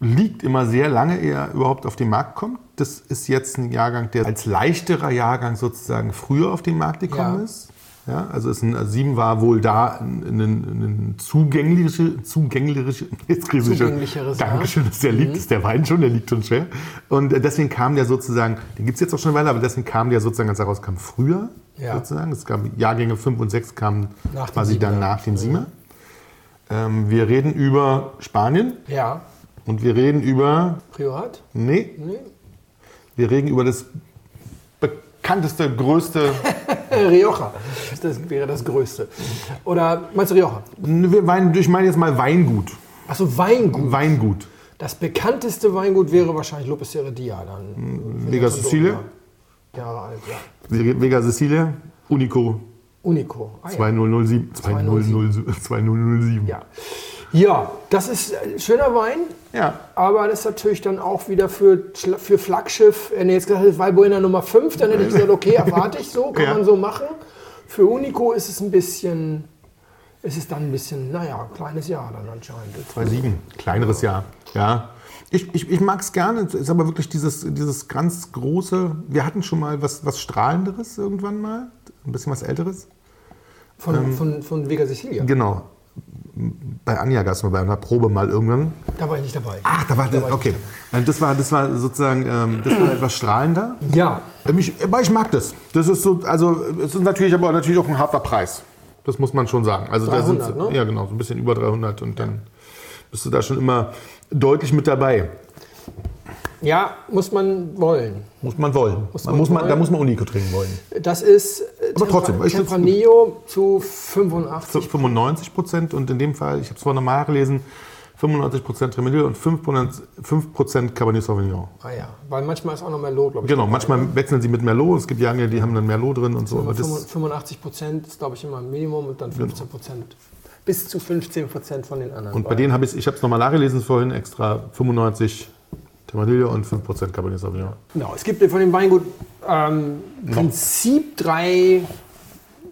Liegt immer sehr lange, ehe er überhaupt auf den Markt kommt. Das ist jetzt ein Jahrgang, der als leichterer Jahrgang sozusagen früher auf den Markt gekommen ja. ist. Ja, also, ist ein, also sieben war wohl da ein, ein, ein zugängliche, zugängliche, jetzt kriege ich schon, Zugänglicheres. Dankeschön, dass der liegt, ist der Wein schon, der liegt schon schwer. Und äh, deswegen kam der sozusagen, den gibt es jetzt auch schon eine Weile, aber deswegen kam der sozusagen ganz heraus, kam früher Ja. sozusagen. Es gab Jahrgänge 5 und 6 kamen Nach quasi dann nach dem Siemer. Ähm, wir reden über Spanien Ja. und wir reden über, Priorat? nee, Nee. wir reden über das bekannteste, größte Rioja. Das wäre das Größte. Oder meinst du Rioja? Wir Wein, ich meine jetzt mal Weingut. Achso, Weingut. Weingut. Das bekannteste Weingut wäre wahrscheinlich Lopez Heredia dann. Vega so Jahre alt, ja. Vega Sicilia, Unico Unico. Ah, ja. 2007. 2007. 2007. Ja. Ja, das ist äh, schöner Wein, ja. aber das ist natürlich dann auch wieder für, für Flaggschiff. Wenn ihr jetzt gesagt hättet, Valbuena Nummer 5, dann hätte ich gesagt, okay, erwarte ich so, kann Ja. man so machen. Für Unico ist es ein bisschen, ist es dann ein bisschen, naja, kleines Jahr dann anscheinend. 2007. Kleineres Jahr. Ja. Ich, ich, ich mag es gerne. Es ist aber wirklich dieses, dieses ganz große. Wir hatten schon mal was, was Strahlenderes irgendwann mal. Ein bisschen was Älteres. Von, von, von Vega Sicilia. Genau. Bei Anja mal bei einer Probe mal irgendwann. Da war ich nicht dabei. Ach, da war Da war Okay. Das war, das war sozusagen ähm, das war etwas strahlender. Ja, Ähm, Ich, aber ich mag das. Das ist so, also es ist natürlich aber natürlich auch ein harter Preis. Das muss man schon sagen. Also da 300, sind, ne? Ja, genau, so ein bisschen über 300 und dann bist du da schon immer deutlich mit dabei. Ja, muss man wollen. Muss man wollen. Muss man man muss man, da wollen. muss man Unico trinken wollen. Das ist äh, Aber trotzdem, ich. Tempranillo zu 85. 95 Prozent und in dem Fall, ich habe es vorhin nochmal nachgelesen, 95 Prozent Tremedil und 5 Prozent 5 Prozent Cabernet Sauvignon. Ah ja, weil manchmal ist auch noch Merlot, glaube ich. Genau, manchmal ne? wechseln sie mit Merlot. Es gibt Jahre, die haben dann Merlot drin und so. Aber das, 85 Prozent ist, glaube ich, immer ein Minimum und dann 15 Prozent. Bis zu 15 Prozent von den anderen. und bei denen habe ich, ich habe es nochmal nachgelesen vorhin, extra 95 Tempranillo und 5 Prozent Cabernet Sauvignon. Genau, es gibt von dem Weingut ähm, im Prinzip drei,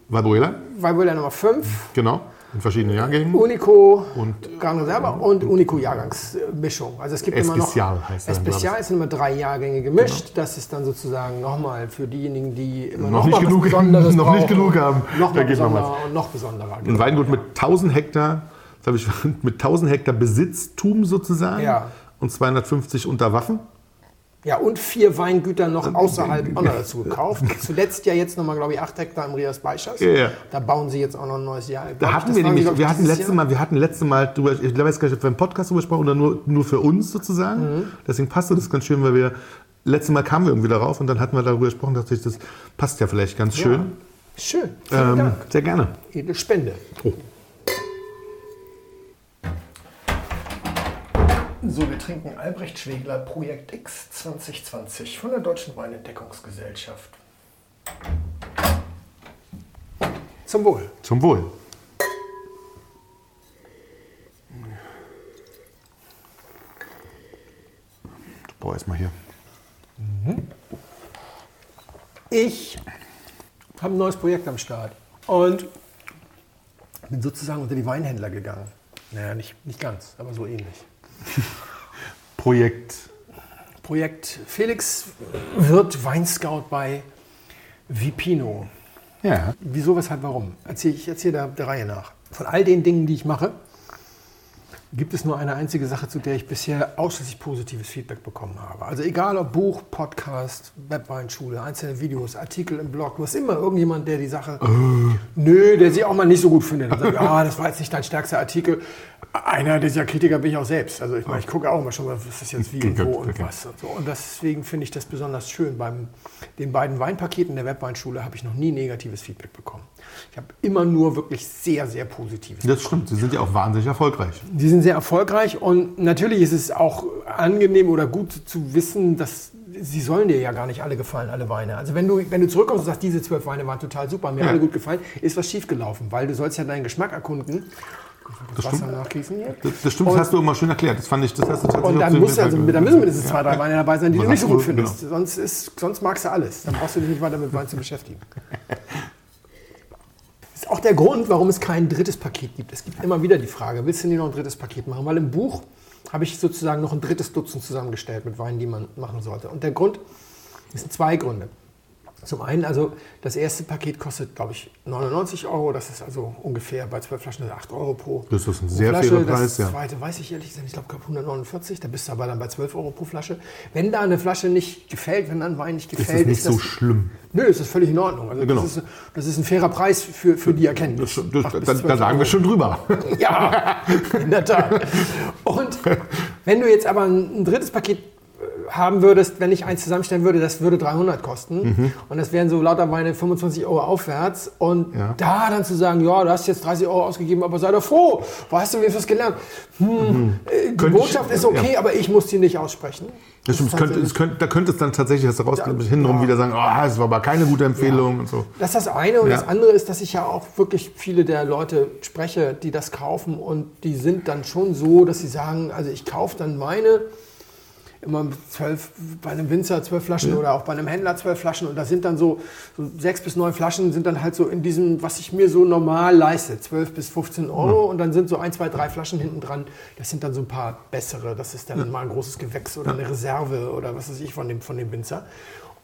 Valbuena, Weingut Nummer 5, genau, in verschiedenen Jahrgängen. Unico, Und Gran Reserva und Unico Jahrgangsmischung. Also es gibt Especial immer noch, heißt dann, Especial ist immer drei Jahrgänge gemischt. Das ist dann sozusagen nochmal für diejenigen, die immer Noch noch, nicht was genug- Besonderes noch nicht genug haben. Noch Da geht noch besonderer und noch besonderer. ein Weingut mit 1000 Hektar, das habe ich mit 1000 Hektar Besitztum sozusagen Ja. Und 250 unter Waffen. Ja, und vier Weingüter noch außerhalb auch noch dazu gekauft. Zuletzt ja jetzt nochmal, glaube ich, acht Hektar im Rias Beischers. Ja, ja. Da bauen sie jetzt auch noch ein neues Jahr. Da hatten wir nämlich, wir hatten letzte Mal, wir hatten letzte Mal drüber, ich weiß gar nicht, ob wir im Podcast drüber gesprochen oder nur, nur für uns sozusagen. Mhm. Deswegen passte das ganz schön, weil wir letzte Mal kamen wir irgendwie darauf und dann hatten wir darüber gesprochen, dass ich das passt ja vielleicht ganz schön. Schön, vielen Ähm, Dank. sehr gerne. Edle Spende. Oh. So, wir trinken Albrecht Schwegler Projekt X 2020 von der Deutschen Weinentdeckungsgesellschaft. Zum Wohl. Zum Wohl. Boah, erstmal hier. Ich habe ein neues Projekt am Start und bin sozusagen unter die Weinhändler gegangen. Naja, nicht, nicht ganz, aber so ähnlich. Projekt. Projekt Felix wird Weinscout bei Vipino. Ja. Wieso, weshalb, warum? Erzähl, ich erzähle der, der Reihe nach. Von all den Dingen, die ich mache, gibt es nur eine einzige Sache, zu der ich bisher ausschließlich positives Feedback bekommen habe. Also egal ob Buch, Podcast, Webweinschule, einzelne Videos, Artikel im Blog, du hast immer irgendjemand, der die Sache, nö, der sie auch mal nicht so gut findet. Und sagt, ja, das war jetzt nicht dein stärkster Artikel. Einer dieser Kritiker bin ich auch selbst. Also ich meine, ich gucke auch mal schon mal, was ist jetzt wie und wo und Okay. was. Und, so. und deswegen finde ich das besonders schön. Beim den beiden Weinpaketen der Webweinschule habe ich noch nie negatives Feedback bekommen. Ich habe immer nur wirklich sehr, sehr positives. Das stimmt, sie sind ja auch wahnsinnig erfolgreich. Die sind sehr erfolgreich und natürlich ist es auch angenehm oder gut zu wissen, dass sie sollen dir ja gar nicht alle gefallen, alle Weine. Also wenn du, wenn du zurückkommst und sagst, diese zwölf Weine waren total super, mir Ja. alle gut gefallen, ist was schiefgelaufen, weil du sollst ja deinen Geschmack erkunden. Das Wasser stimmt. nachgießen hier. Das, das stimmt, das hast du immer schön erklärt. Das fand ich, das hast du tatsächlich Und dann, muss, also, da müssen mindestens zwei, drei Weine dabei sein, die du nicht so gut du? findest. Genau. Sonst, ist, sonst magst du alles. Dann brauchst du dich nicht weiter mit Wein zu beschäftigen. Das ist auch der Grund, warum es kein drittes Paket gibt. Es gibt immer wieder die Frage, willst du nicht noch ein drittes Paket machen? Weil im Buch habe ich sozusagen noch ein drittes Dutzend zusammengestellt mit Weinen, die man machen sollte. Und der Grund, es sind zwei Gründe. Zum einen, also das erste Paket kostet, glaube ich, 99 Euro. Das ist also ungefähr bei 12 Flaschen 8 Euro pro, Das ist ein sehr Flasche. fairer Preis, das ja. zweite weiß ich ehrlich gesagt, ich glaube 149. Da bist du aber dann bei 12 Euro pro Flasche. Wenn da eine Flasche nicht gefällt, wenn da ein Wein nicht Ist gefällt, es nicht das, so schlimm. Nö, ist das völlig in Ordnung. Also Genau. das, ist, das ist ein fairer Preis für, für die Erkenntnis. Das, das, Acht bis da, 12 da sagen wir Euro. schon drüber. Ja, in der Tat. Und wenn du jetzt aber ein, ein drittes Paket haben würdest, wenn ich eins zusammenstellen würde, das würde 300 kosten. Und das wären so lauter Weine 25 Euro aufwärts. Und Ja. da dann zu sagen, ja, du hast jetzt 30 Euro ausgegeben, aber sei doch froh, wo hast du wenigstens was gelernt? Hm, äh, die Mhm. Könnte ich- Botschaft ist okay, aber ich muss die nicht aussprechen. Das stimmt, es könnte, es könnte, da könnte es dann tatsächlich, hast du rausgekommen, hintenrum ja. wieder sagen, oh, es war aber keine gute Empfehlung und so. Das ist das eine. Und Ja. das andere ist, dass ich ja auch wirklich viele der Leute spreche, die das kaufen. Und die sind dann schon so, dass sie sagen, also ich kaufe dann meine immer zwölf, bei einem Winzer zwölf Flaschen oder auch bei einem Händler zwölf Flaschen. Und da sind dann so, so sechs bis neun Flaschen sind dann halt so in diesem, was ich mir so normal leiste, 12 bis 15 Euro. Und dann sind so ein, zwei, drei Flaschen hinten dran. Das sind dann so ein paar bessere. Das ist dann mal ein großes Gewächs oder eine Reserve oder was weiß ich von dem, von dem Winzer.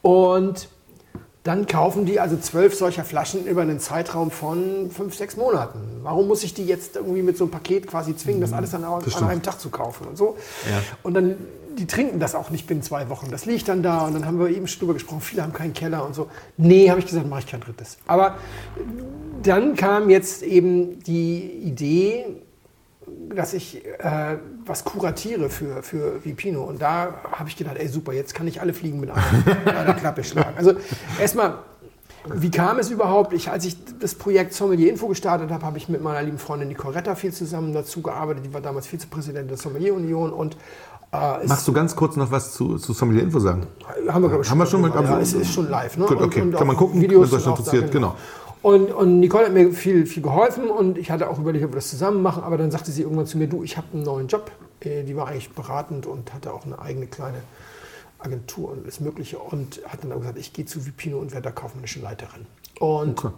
Und dann kaufen die also zwölf solcher Flaschen über einen Zeitraum von fünf, sechs Monaten. Warum muss ich die jetzt irgendwie mit so einem Paket quasi zwingen, das alles an, an stimmt. einem Tag zu kaufen und so? Ja. Und dann, die trinken das auch nicht binnen zwei Wochen. Das liegt dann da und dann haben wir eben schon drüber gesprochen, viele haben keinen Keller und so. Nee, habe ich gesagt, mache ich kein drittes. Aber dann kam jetzt eben die Idee, dass ich äh, was kuratiere für, für Vipino. Und da habe ich gedacht, ey super, jetzt kann ich alle Fliegen mit einer, Klappe schlagen. Also erstmal, wie kam es überhaupt? Ich, als ich das Projekt Sommelier Info gestartet habe, habe ich mit meiner lieben Freundin Nicoretta viel zusammen dazu gearbeitet. Die war damals Vizepräsidentin der Sommelier Union und es Magst du ganz kurz noch was zu, zu Sommelier Info sagen? haben wir, glaube ich, Haben wir schon mit- ja, es ist schon live. Ne? Gut, okay. Kann auch man gucken, Videos wenn es euch und interessiert, da, genau. Und, und Nicole hat mir viel, viel geholfen und ich hatte auch überlegt, ob wir das zusammen machen, aber dann sagte sie irgendwann zu mir, du, ich habe einen neuen Job. Äh, Die war eigentlich beratend und hatte auch eine eigene kleine Agentur und alles Mögliche und hat dann auch gesagt, ich gehe zu Vipino und werde da kaufmännische Leiterin. Und Okay.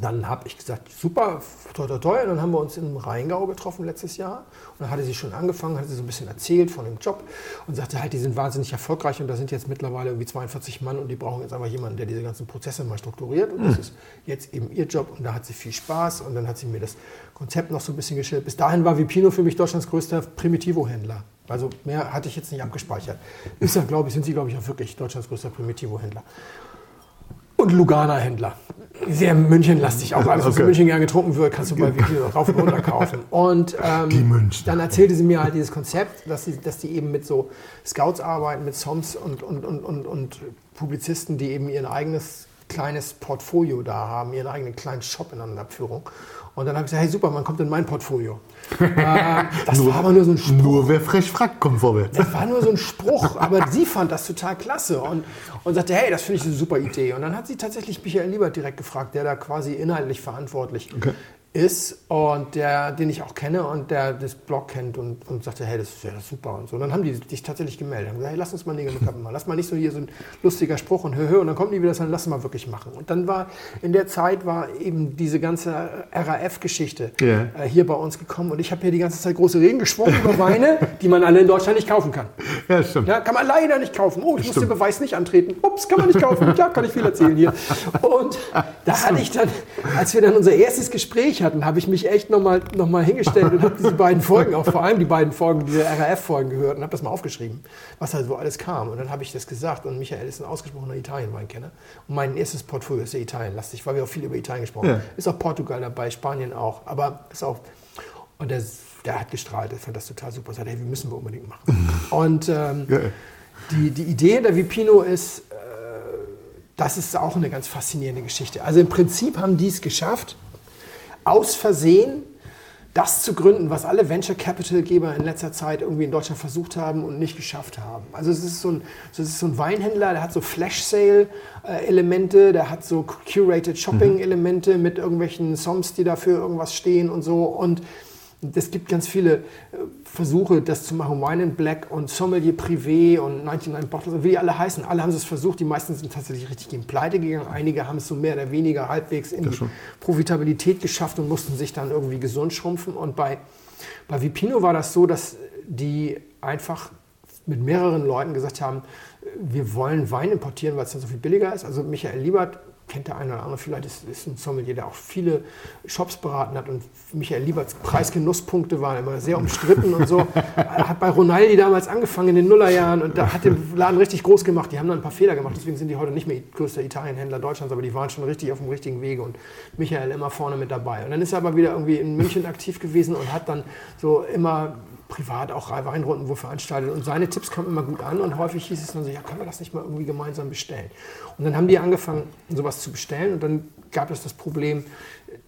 Dann habe ich gesagt, super, toi, toi, toi. Und dann haben wir uns im Rheingau getroffen letztes Jahr. Und dann hatte sie schon angefangen, hatte sie so ein bisschen erzählt von dem Job und sagte halt, die sind wahnsinnig erfolgreich und da sind jetzt mittlerweile irgendwie 42 Mann und die brauchen jetzt einfach jemanden, der diese ganzen Prozesse mal strukturiert. Und das ist jetzt eben ihr Job und da hat sie viel Spaß. Und dann hat sie mir das Konzept noch so ein bisschen geschildert. Bis dahin war Vipino für mich Deutschlands größter Primitivo-Händler. Also mehr hatte ich jetzt nicht abgespeichert. Ist ja, glaube ich, sind sie, glaube ich, auch wirklich Deutschlands größter Primitivo-Händler. Und Lugana-Händler. Sehr münchenlastig. Auch alles, was Okay. in München gern getrunken wird, kannst du bei Vipino rauf und runter kaufen. Und ähm, Die dann erzählte sie mir halt dieses Konzept, dass, sie, dass die eben mit so Scouts arbeiten, mit Soms und, und, und, und, und Publizisten, die eben ihr eigenes kleines Portfolio da haben, ihren eigenen kleinen Shop in einer Abführung. Und dann habe ich gesagt, hey super, man kommt in mein Portfolio. äh, das war aber nur so ein Spruch. Nur wer frech fragt, kommt vorwärts. Das war nur so ein Spruch, aber sie fand das total klasse und, und sagte, hey, das finde ich eine super Idee. Und dann hat sie tatsächlich Michael Liebert direkt gefragt, der da quasi inhaltlich verantwortlich Okay. Ist und der, den ich auch kenne und der das Blog kennt und, und sagte, hey, das wäre super und so. Und dann haben die sich tatsächlich gemeldet. Haben gesagt, hey, lass uns mal Nägel mit Köpfen machen. Lass mal nicht so hier so ein lustiger Spruch und hö, hö. Und dann kommen die wieder, sondern lass mal wirklich machen. Und dann war, in der Zeit war eben diese ganze RAF-Geschichte Ja. äh, hier bei uns gekommen und ich habe hier die ganze Zeit große Reden geschwungen über Weine, die man alle in Deutschland nicht kaufen kann. Ja, stimmt. Ja, kann man leider nicht kaufen. Oh, ich muss den. Beweis nicht antreten. Ups, kann man nicht kaufen. Ja, kann ich viel erzählen hier. Und da hatte ich dann, als wir dann unser erstes Gespräch hatten, habe ich mich echt nochmal noch mal hingestellt und habe diese beiden Folgen, auch vor allem die beiden Folgen, diese RAF-Folgen gehört und habe das mal aufgeschrieben, was da so alles kam. Und dann habe ich das gesagt und Michael ist ein ausgesprochener Italien-Weinkenner. Und mein erstes Portfolio ist sehr Italien-lastig, weil wir auch viel über Italien gesprochen Ja. haben. Ist auch Portugal dabei, Spanien auch, aber ist auch und der, der hat gestrahlt, der fand das total super. Er sagte, hey, wir müssen wir unbedingt machen. Und ähm, Geil. die, die Idee der Vipino ist, äh, das ist auch eine ganz faszinierende Geschichte. Also im Prinzip haben die es geschafft, aus Versehen das zu gründen, was alle Venture Capital Geber in letzter Zeit irgendwie in Deutschland versucht haben und nicht geschafft haben. Also es ist so ein, es ist so ein Weinhändler, der hat so Flash Sale äh, Elemente, der hat so curated Shopping Elemente mit irgendwelchen Songs, die dafür irgendwas stehen und so und es gibt ganz viele äh, Versuche, das zu machen. Wine in Black und Sommelier Privé und 99 Bottles, wie die alle heißen. Alle haben es versucht. Die meisten sind tatsächlich richtig gegen Pleite gegangen. Einige haben es so mehr oder weniger halbwegs in die schon. Profitabilität geschafft und mussten sich dann irgendwie gesund schrumpfen. Und bei, bei Vipino war das so, dass die einfach mit mehreren Leuten gesagt haben, wir wollen Wein importieren, weil es dann so viel billiger ist. Also Michael Liebert kennt der eine oder andere vielleicht, ist, ist ein Sommelier, der auch viele Shops beraten hat und Michael Lieberts Preisgenusspunkte waren immer sehr umstritten und so. Er hat bei Ronaldi damals angefangen in den Nullerjahren und da hat den Laden richtig groß gemacht. Die haben dann ein paar Fehler gemacht, deswegen sind die heute nicht mehr größter Italienhändler Deutschlands, aber die waren schon richtig auf dem richtigen Wege und Michael immer vorne mit dabei. Und dann ist er aber wieder irgendwie in München aktiv gewesen und hat dann so immer privat auch Weinrunden wo veranstaltet. Und seine Tipps kamen immer gut an. Und häufig hieß es dann so, ja, können wir das nicht mal irgendwie gemeinsam bestellen? Und dann haben die angefangen, sowas zu bestellen. Und dann gab es das Problem,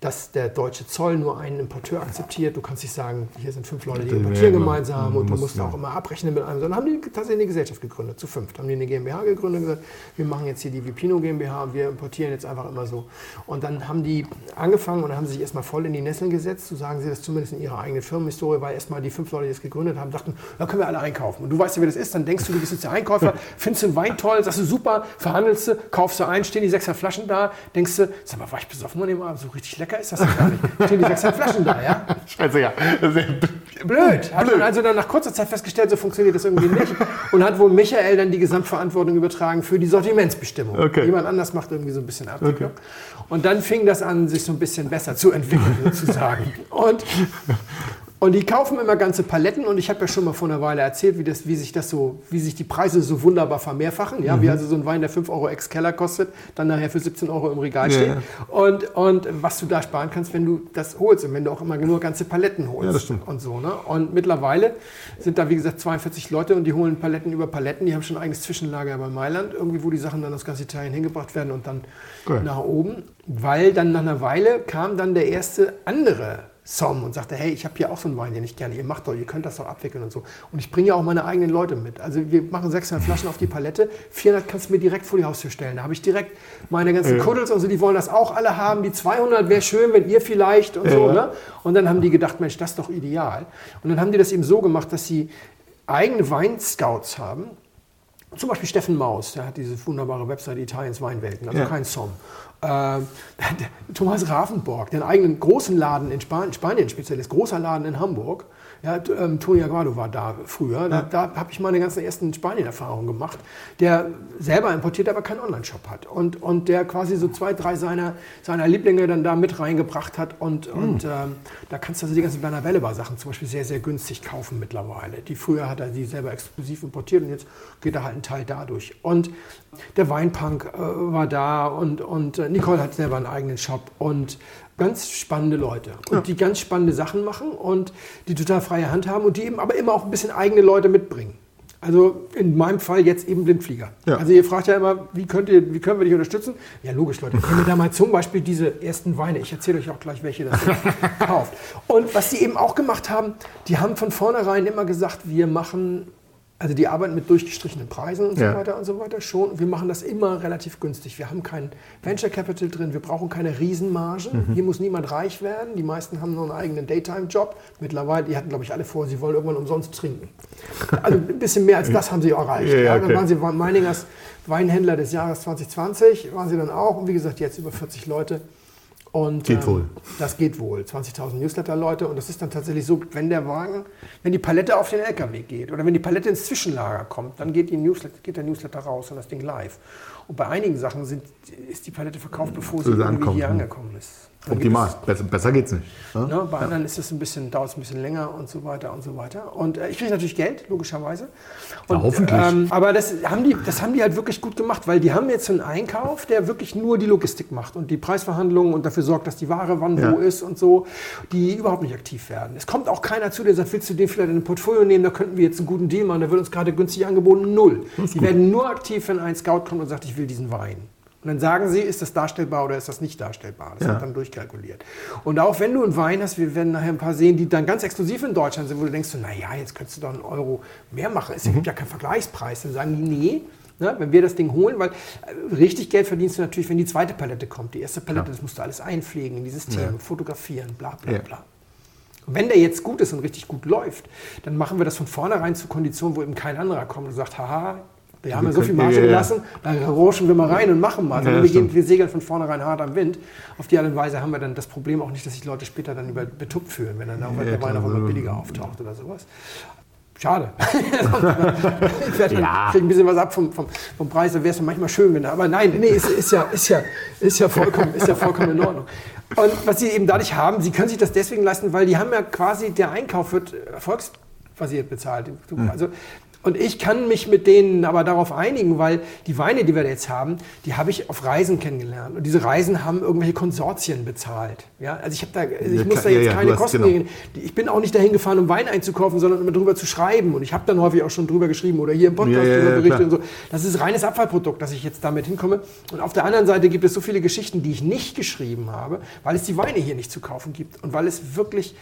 dass der deutsche Zoll nur einen Importeur akzeptiert. Du kannst nicht sagen, hier sind fünf Leute, die importieren gemeinsam und du musst auch immer abrechnen mit einem. Sondern haben die tatsächlich eine Gesellschaft gegründet, zu fünft. Haben die eine GmbH gegründet und gesagt, wir machen jetzt hier die Vipino GmbH wir importieren jetzt einfach immer so. Und dann haben die angefangen und haben sich erstmal voll in die Nesseln gesetzt, so sagen sie das zumindest in ihrer eigenen Firmenhistorie, weil erstmal die fünf Leute, die das gegründet haben, dachten, da können wir alle einkaufen. Und du weißt ja, wie das ist, dann denkst du, du bist jetzt der Einkäufer, findest den Wein toll, sagst du super, verhandelst du, kaufst du ein, stehen die sechser Flaschen da, denkst du, sag mal, war ich besoffen an dem Abend, so richtig lecker ist das gar nicht stehen die sechs Flaschen da, ja? Scheiße, ja. Blöd. Hat man also dann nach kurzer Zeit festgestellt, so funktioniert das irgendwie nicht. Und hat wohl Michael dann die Gesamtverantwortung übertragen für die Sortimentsbestimmung. Okay. Jemand anders macht irgendwie so ein bisschen Abwicklung. Okay. Und dann fing das an, sich so ein bisschen besser zu entwickeln, sozusagen. Und und die kaufen immer ganze Paletten und ich habe ja schon mal vor einer Weile erzählt, wie, das, wie, sich das so, wie sich die Preise so wunderbar vermehrfachen. Ja? Mhm. Wie also so ein Wein, der 5 Euro ex-Keller kostet, dann nachher für 17 Euro im Regal steht. Ja. Und, und was du da sparen kannst, wenn du das holst und wenn du auch immer nur ganze Paletten holst. Ja, das stimmt. Und so. Ne? Und mittlerweile sind da, wie gesagt, 42 Leute und die holen Paletten über Paletten. Die haben schon ein eigenes Zwischenlager bei Mailand, irgendwie, wo die Sachen dann aus ganz Italien hingebracht werden und dann cool. nach oben. Weil dann nach einer Weile kam dann der erste andere Som und sagte, hey, ich habe hier auch so einen Wein, den ich gerne, ihr macht doch, ihr könnt das doch abwickeln und so. Und ich bringe ja auch meine eigenen Leute mit. Also wir machen 600 Flaschen auf die Palette, 400 kannst du mir direkt vor die Haustür stellen. Da habe ich direkt meine ganzen ja. Kuddels und so, die wollen das auch alle haben. Die 200 wäre schön, wenn ihr vielleicht und ja. so. Ne? Und dann haben die gedacht, Mensch, das ist doch ideal. Und dann haben die das eben so gemacht, dass sie eigene Weinscouts haben, zum Beispiel Steffen Maus, der hat diese wunderbare Website Italiens Weinwelten, also ja. kein Som. Äh, Thomas Ravenborg, den eigenen großen Laden in Spanien, Spanien speziell, großer Laden in Hamburg, ja, ähm, Toni Aguado war da früher. Da, da habe ich meine ganzen ersten Spanien-Erfahrungen gemacht. Der selber importiert, aber keinen Online-Shop hat. Und, und der quasi so zwei, drei seiner, seiner Lieblinge dann da mit reingebracht hat. Und, mhm. und ähm, da kannst du also die ganzen Berner Wellebar-Sachen zum Beispiel sehr, sehr günstig kaufen mittlerweile. Die früher hat er die selber exklusiv importiert und jetzt geht er halt ein Teil dadurch. Und der Weinpunk äh, war da und, und äh, Nicole hat selber einen eigenen Shop. Und ganz spannende Leute und ja. die ganz spannende Sachen machen und die total freie Hand haben und die eben aber immer auch ein bisschen eigene Leute mitbringen. Also in meinem Fall jetzt eben Blindflieger. Ja. Also ihr fragt ja immer, wie, könnt ihr, wie können wir dich unterstützen? Ja, logisch, Leute. Können wir da mal zum Beispiel diese ersten Weine, ich erzähle euch auch gleich, welche das kauft. Und was die eben auch gemacht haben, die haben von vornherein immer gesagt, wir machen also die arbeiten mit durchgestrichenen Preisen und so ja. weiter und so weiter schon. Wir machen das immer relativ günstig. Wir haben kein Venture Capital drin, wir brauchen keine Riesenmargen. Mhm. Hier muss niemand reich werden. Die meisten haben nur einen eigenen Daytime-Job. Mittlerweile, die hatten, glaube ich, alle vor, sie wollen irgendwann umsonst trinken. Also ein bisschen mehr als das haben sie erreicht. Ja, ja, okay. Dann waren sie Meiningers Weinhändler des Jahres 2020, waren sie dann auch. Und wie gesagt, jetzt über 40 Leute. Und, geht ähm, wohl. Das geht wohl. 20.000 Newsletter-Leute. Und das ist dann tatsächlich so, wenn der Wagen, wenn die Palette auf den LKW geht oder wenn die Palette ins Zwischenlager kommt, dann geht, die Newsletter, geht der Newsletter raus und das Ding live. Und bei einigen Sachen sind, ist die Palette verkauft, bevor sie irgendwie hier angekommen ist. Optimal, es, besser, besser geht's nicht. Ne? Ne, bei ja. anderen ist es ein bisschen, dauert es ein bisschen länger und so weiter und so weiter. Und äh, ich kriege natürlich Geld, logischerweise. Und, ja, hoffentlich. Ähm, aber das haben, die, das haben die halt wirklich gut gemacht, weil die haben jetzt einen Einkauf, der wirklich nur die Logistik macht und die Preisverhandlungen und dafür sorgt, dass die Ware wann ja. wo ist und so, die überhaupt nicht aktiv werden. Es kommt auch keiner zu, der sagt, willst du den vielleicht in ein Portfolio nehmen, da könnten wir jetzt einen guten Deal machen, der wird uns gerade günstig angeboten. Null. Die gut. werden nur aktiv, wenn ein Scout kommt und sagt, ich will diesen Wein. Und dann sagen sie, ist das darstellbar oder ist das nicht darstellbar. Das ja. wird dann durchkalkuliert. Und auch wenn du einen Wein hast, wir werden nachher ein paar sehen, die dann ganz exklusiv in Deutschland sind, wo du denkst, so, naja, jetzt könntest du doch einen Euro mehr machen. Es mhm. gibt ja keinen Vergleichspreis. Dann sagen die, nee, Ne, wenn wir das Ding holen, weil äh, richtig Geld verdienst du natürlich, wenn die zweite Palette kommt. Die erste Palette, ja. das musst du alles einpflegen in die Systeme, ja. fotografieren, bla bla bla. Und wenn der jetzt gut ist und richtig gut läuft, dann machen wir das von vornherein zu Konditionen, wo eben kein anderer kommt und sagt, haha, wir haben ja so viel Marge gelassen, da rauschen wir mal rein und machen mal. Ja, wir, gehen, wir segeln von vornherein hart am Wind. Auf die Art und Weise haben wir dann das Problem auch nicht, dass sich Leute später dann über betuppt fühlen, wenn dann auch ja, der Wein auf einmal billiger auftaucht oder sowas. Schade. ich werde ja. ein bisschen was ab vom, vom, vom Preis, da wäre es manchmal schön, wenn aber nein, nee, ist, ist, ja, ist, ja, ist, ja vollkommen, ist ja vollkommen in Ordnung. Und was sie eben dadurch haben, sie können sich das deswegen leisten, weil die haben ja quasi, der Einkauf wird erfolgsbasiert bezahlt. Hm. Also und ich kann mich mit denen aber darauf einigen, weil die Weine, die wir jetzt haben, die habe ich auf Reisen kennengelernt. Und diese Reisen haben irgendwelche Konsortien bezahlt. Ja, also ich habe da, also ich ja, muss da jetzt ja, keine Kosten genau. gehen. Ich bin auch nicht dahin gefahren, um Wein einzukaufen, sondern immer drüber zu schreiben. Und ich habe dann häufig auch schon drüber geschrieben oder hier im Podcast ja, drüber berichtet und so. Das ist reines Abfallprodukt, dass ich jetzt damit hinkomme. Und auf der anderen Seite gibt es so viele Geschichten, die ich nicht geschrieben habe, weil es die Weine hier nicht zu kaufen gibt und weil es wirklich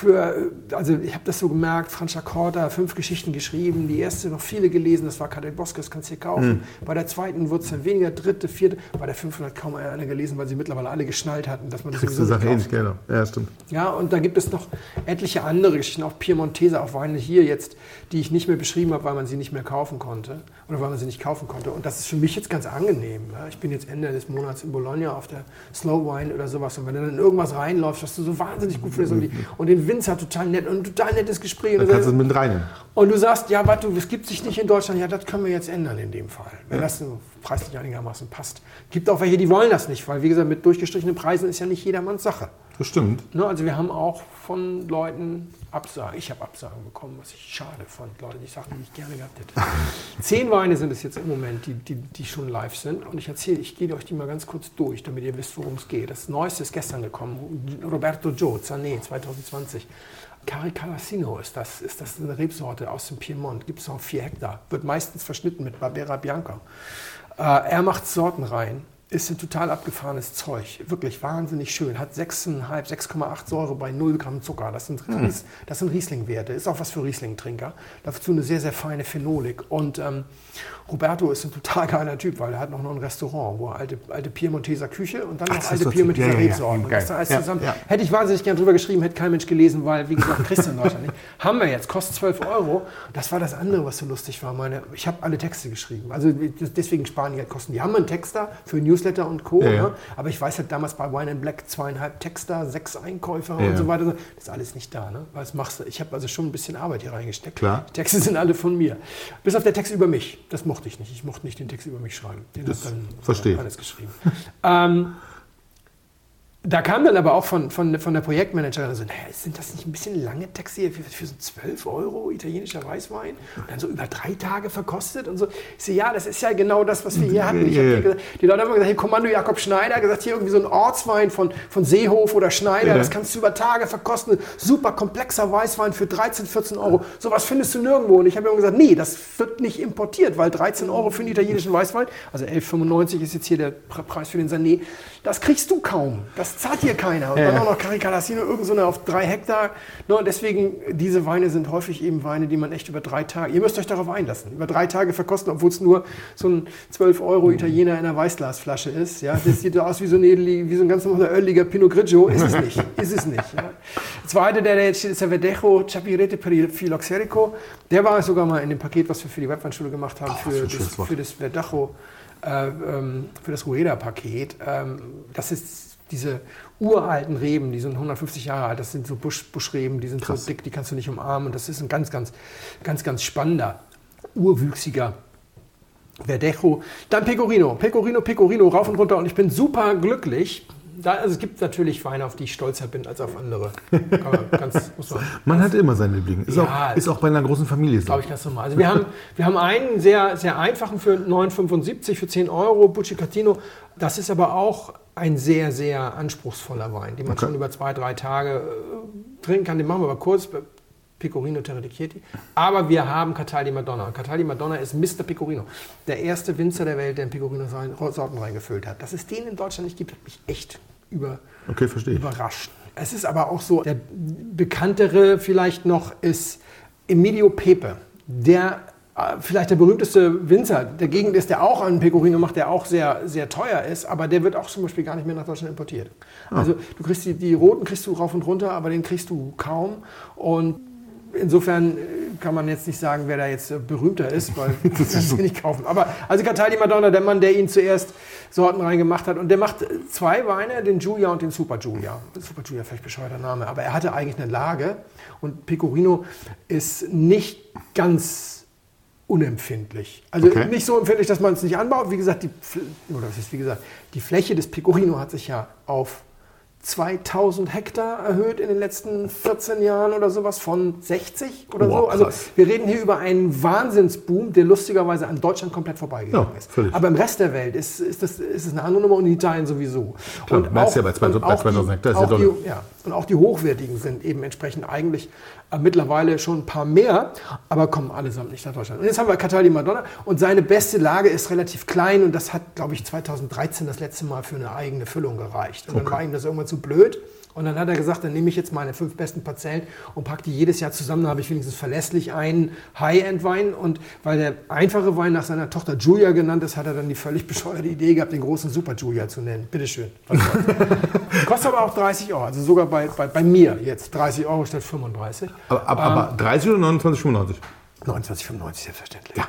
für, also ich habe das so gemerkt, Franz Corda, fünf Geschichten geschrieben, die erste noch viele gelesen, das war Kadel Boske, das kannst du hier kaufen. Mhm. Bei der zweiten wurde es dann weniger, dritte, vierte, bei der fünften hat kaum einer gelesen, weil sie mittlerweile alle geschnallt hatten, dass man das Kriegst sowieso nicht kaufen genau. Ja, stimmt. Ja, und da gibt es noch etliche andere Geschichten, auch Piemontese, auch Weine hier jetzt, die ich nicht mehr beschrieben habe, weil man sie nicht mehr kaufen konnte oder weil man sie nicht kaufen konnte. Und das ist für mich jetzt ganz angenehm. Ja. Ich bin jetzt Ende des Monats in Bologna auf der Slow Wine oder sowas und wenn du dann in irgendwas reinläufst, was du so wahnsinnig gut findest und, die, und den Winzer total nett und ein total nettes Gespräch. Dann kannst du mit rein. Und du sagst, ja, warte, es gibt sich nicht in Deutschland. Ja, das können wir jetzt ändern in dem Fall. Wenn ja. das preislich einigermaßen passt. Gibt auch welche, die wollen das nicht, weil wie gesagt, mit durchgestrichenen Preisen ist ja nicht jedermanns Sache. Stimmt. Ne, also wir haben auch von Leuten Absagen. Ich habe Absagen bekommen, was ich schade fand. Leute, die Sachen, die ich gerne gehabt hätte. Zehn Weine sind es jetzt im Moment, die, die, die schon live sind. Und ich erzähle, ich gehe euch die mal ganz kurz durch, damit ihr wisst, worum es geht. Das Neueste ist gestern gekommen. Roberto Gio, Zané, 2020. Cari Calassino ist das, ist das eine Rebsorte aus dem Piemont. Gibt es noch vier Hektar. Wird meistens verschnitten mit Barbera Bianca. Äh, er macht Sorten rein ist ein total abgefahrenes Zeug. Wirklich wahnsinnig schön. Hat 6,5, 6,8 Säure bei 0 Gramm Zucker. Das sind, hm. Das sind Riesling-Werte. Ist auch was für Riesling-Trinker. Dazu eine sehr, sehr feine Phenolik. Und ähm, Roberto ist ein total geiler Typ, weil er hat noch ein Restaurant, wo alte, alte Piemonteser Küche und dann Ach, noch alte Piemonteser ja, Rebsorten. Ja, ja, ja, zusammen. Ja. Hätte ich wahnsinnig gern drüber geschrieben, hätte kein Mensch gelesen, weil, wie gesagt, Christian Deutschland nicht. Haben wir jetzt, kostet 12 Euro. Das war das andere, was so lustig war. Meine, ich habe alle Texte geschrieben. Also deswegen sparen die halt Kosten. Die haben einen Texter für News Newsletter und Co. Ja. Ne? Aber ich weiß halt damals bei Wine and Black zweieinhalb Texter, sechs Einkäufer und so weiter. Das ist alles nicht da. Ne? Was machst du? Ich habe also schon ein bisschen Arbeit hier reingesteckt. Klar. Die Texte sind alle von mir. Bis auf der Text über mich. Das mochte ich nicht. Ich mochte nicht den Text über mich schreiben. Den das hat dann verstehe. alles geschrieben. ähm, da kam dann aber auch von, von, von der Projektmanagerin so, naja, sind das nicht ein bisschen lange Texte für, für so 12 Euro italienischer Weißwein? Und dann so über drei Tage verkostet und so. Ich so, ja, das ist ja genau das, was wir hier hatten. Ich yeah. gesagt, die Leute haben gesagt, hier Kommando Jakob Schneider, gesagt, hier irgendwie so ein Ortswein von, von Seehof oder Schneider, yeah. das kannst du über Tage verkosten. Super komplexer Weißwein für 13, 14 Euro. Sowas findest du nirgendwo. Und ich habe immer gesagt, nee, das wird nicht importiert, weil 13 Euro für einen italienischen Weißwein, also 11,95 ist jetzt hier der Preis für den Sané, das kriegst du kaum. Das zahlt hier keiner. Und ja. dann auch noch Caricalassino, irgend so eine auf drei Hektar. Ne, deswegen, diese Weine sind häufig eben Weine, die man echt über drei Tage, ihr müsst euch darauf einlassen, über drei Tage verkosten, obwohl es nur so ein 12 Euro Italiener in einer Weißglasflasche ist. Ja, das sieht aus wie so ein, wie so ein ganz normaler öliger Pinot Grigio. Ist es nicht. Ist es nicht. Ja. Der zweite, der jetzt steht, ist der Verdejo Chapirete Phylloxerico. Der war sogar mal in dem Paket, was wir für die Webweinschule gemacht haben, oh, für, das, für das Verdejo äh, ähm, für das Rueda-Paket. Ähm, das ist diese uralten Reben, die sind 150 Jahre alt, das sind so Busch, Buschreben, die sind Krass. so dick, die kannst du nicht umarmen. Und das ist ein ganz, ganz, ganz, ganz spannender, urwüchsiger Verdejo. Dann Pecorino, Pecorino, Pecorino, rauf und runter. Und ich bin super glücklich, da, also es gibt natürlich Weine, auf die ich stolzer bin als auf andere. Ganz, man, man hat immer seinen Liebling. Ist, ja, auch, ist auch bei einer großen Familie so. Glaube ich ganz normal. Also wir haben, wir haben einen sehr, sehr einfachen für 9,75 für 10 Euro, Buccicatino. Das ist aber auch ein sehr, sehr anspruchsvoller Wein, den man okay. schon über zwei, drei Tage äh, trinken kann. Den machen wir aber kurz. Pecorino Terradicchieti. Aber wir haben Cataldi Madonna. Cataldi Madonna ist Mr. Pecorino. Der erste Winzer der Welt, der in Pecorino-Sorten reingefüllt hat. Dass es den in Deutschland nicht gibt, hat mich echt über, okay, überrascht. Es ist aber auch so, der bekanntere vielleicht noch ist Emilio Pepe. Der äh, vielleicht der berühmteste Winzer der Gegend ist, der auch einen Pecorino macht, der auch sehr, sehr teuer ist, aber der wird auch zum Beispiel gar nicht mehr nach Deutschland importiert. Ah. Also du kriegst die, die roten kriegst du rauf und runter, aber den kriegst du kaum. Und insofern äh, kann man jetzt nicht sagen, wer da jetzt äh, berühmter ist, weil das kannst du nicht kaufen. Aber also Cataldi Madonna, der Mann, der ihn zuerst Sorten reingemacht hat. Und der macht zwei Weine, den Giulia und den Super Giulia. Super Giulia, vielleicht bescheuerter Name, aber er hatte eigentlich eine Lage. Und Pecorino ist nicht ganz unempfindlich. Also Okay. nicht so empfindlich, dass man es nicht anbaut. Wie gesagt, die, oder was ist wie gesagt, die Fläche des Pecorino hat sich ja auf 2000 Hektar erhöht in den letzten 14 Jahren oder sowas von 60 oder Wow, so. Also krass. wir reden hier über einen Wahnsinnsboom, der lustigerweise an Deutschland komplett vorbeigegangen Ja, ist. völlig. Aber im Rest der Welt ist, ist, das, ist es eine andere Nummer und in Italien sowieso. Klar, und merkst ja bei zwei- und bei auch 2000 die- Hektar ist ja auch dolle. die, ja, und auch die hochwertigen sind eben entsprechend eigentlich äh, mittlerweile schon ein paar mehr, aber kommen allesamt nicht nach Deutschland. Und jetzt haben wir Cataldi Madonna und seine beste Lage ist relativ klein und das hat, glaube ich, 2013 das letzte Mal für eine eigene Füllung gereicht. Und dann war ihm das irgendwann zu blöd. Und dann hat er gesagt, dann nehme ich jetzt meine fünf besten Parzellen und packe die jedes Jahr zusammen. Dann habe ich wenigstens verlässlich einen High-End-Wein. Und weil der einfache Wein nach seiner Tochter Julia genannt ist, hat er dann die völlig bescheuerte Idee gehabt, den großen Super Julia zu nennen. Bitteschön. Kostet aber auch 30 Euro. Also sogar bei, bei, bei mir jetzt 30 Euro statt 35. Aber, aber, aber 30 oder 29,95? 29,95 selbstverständlich. Ja.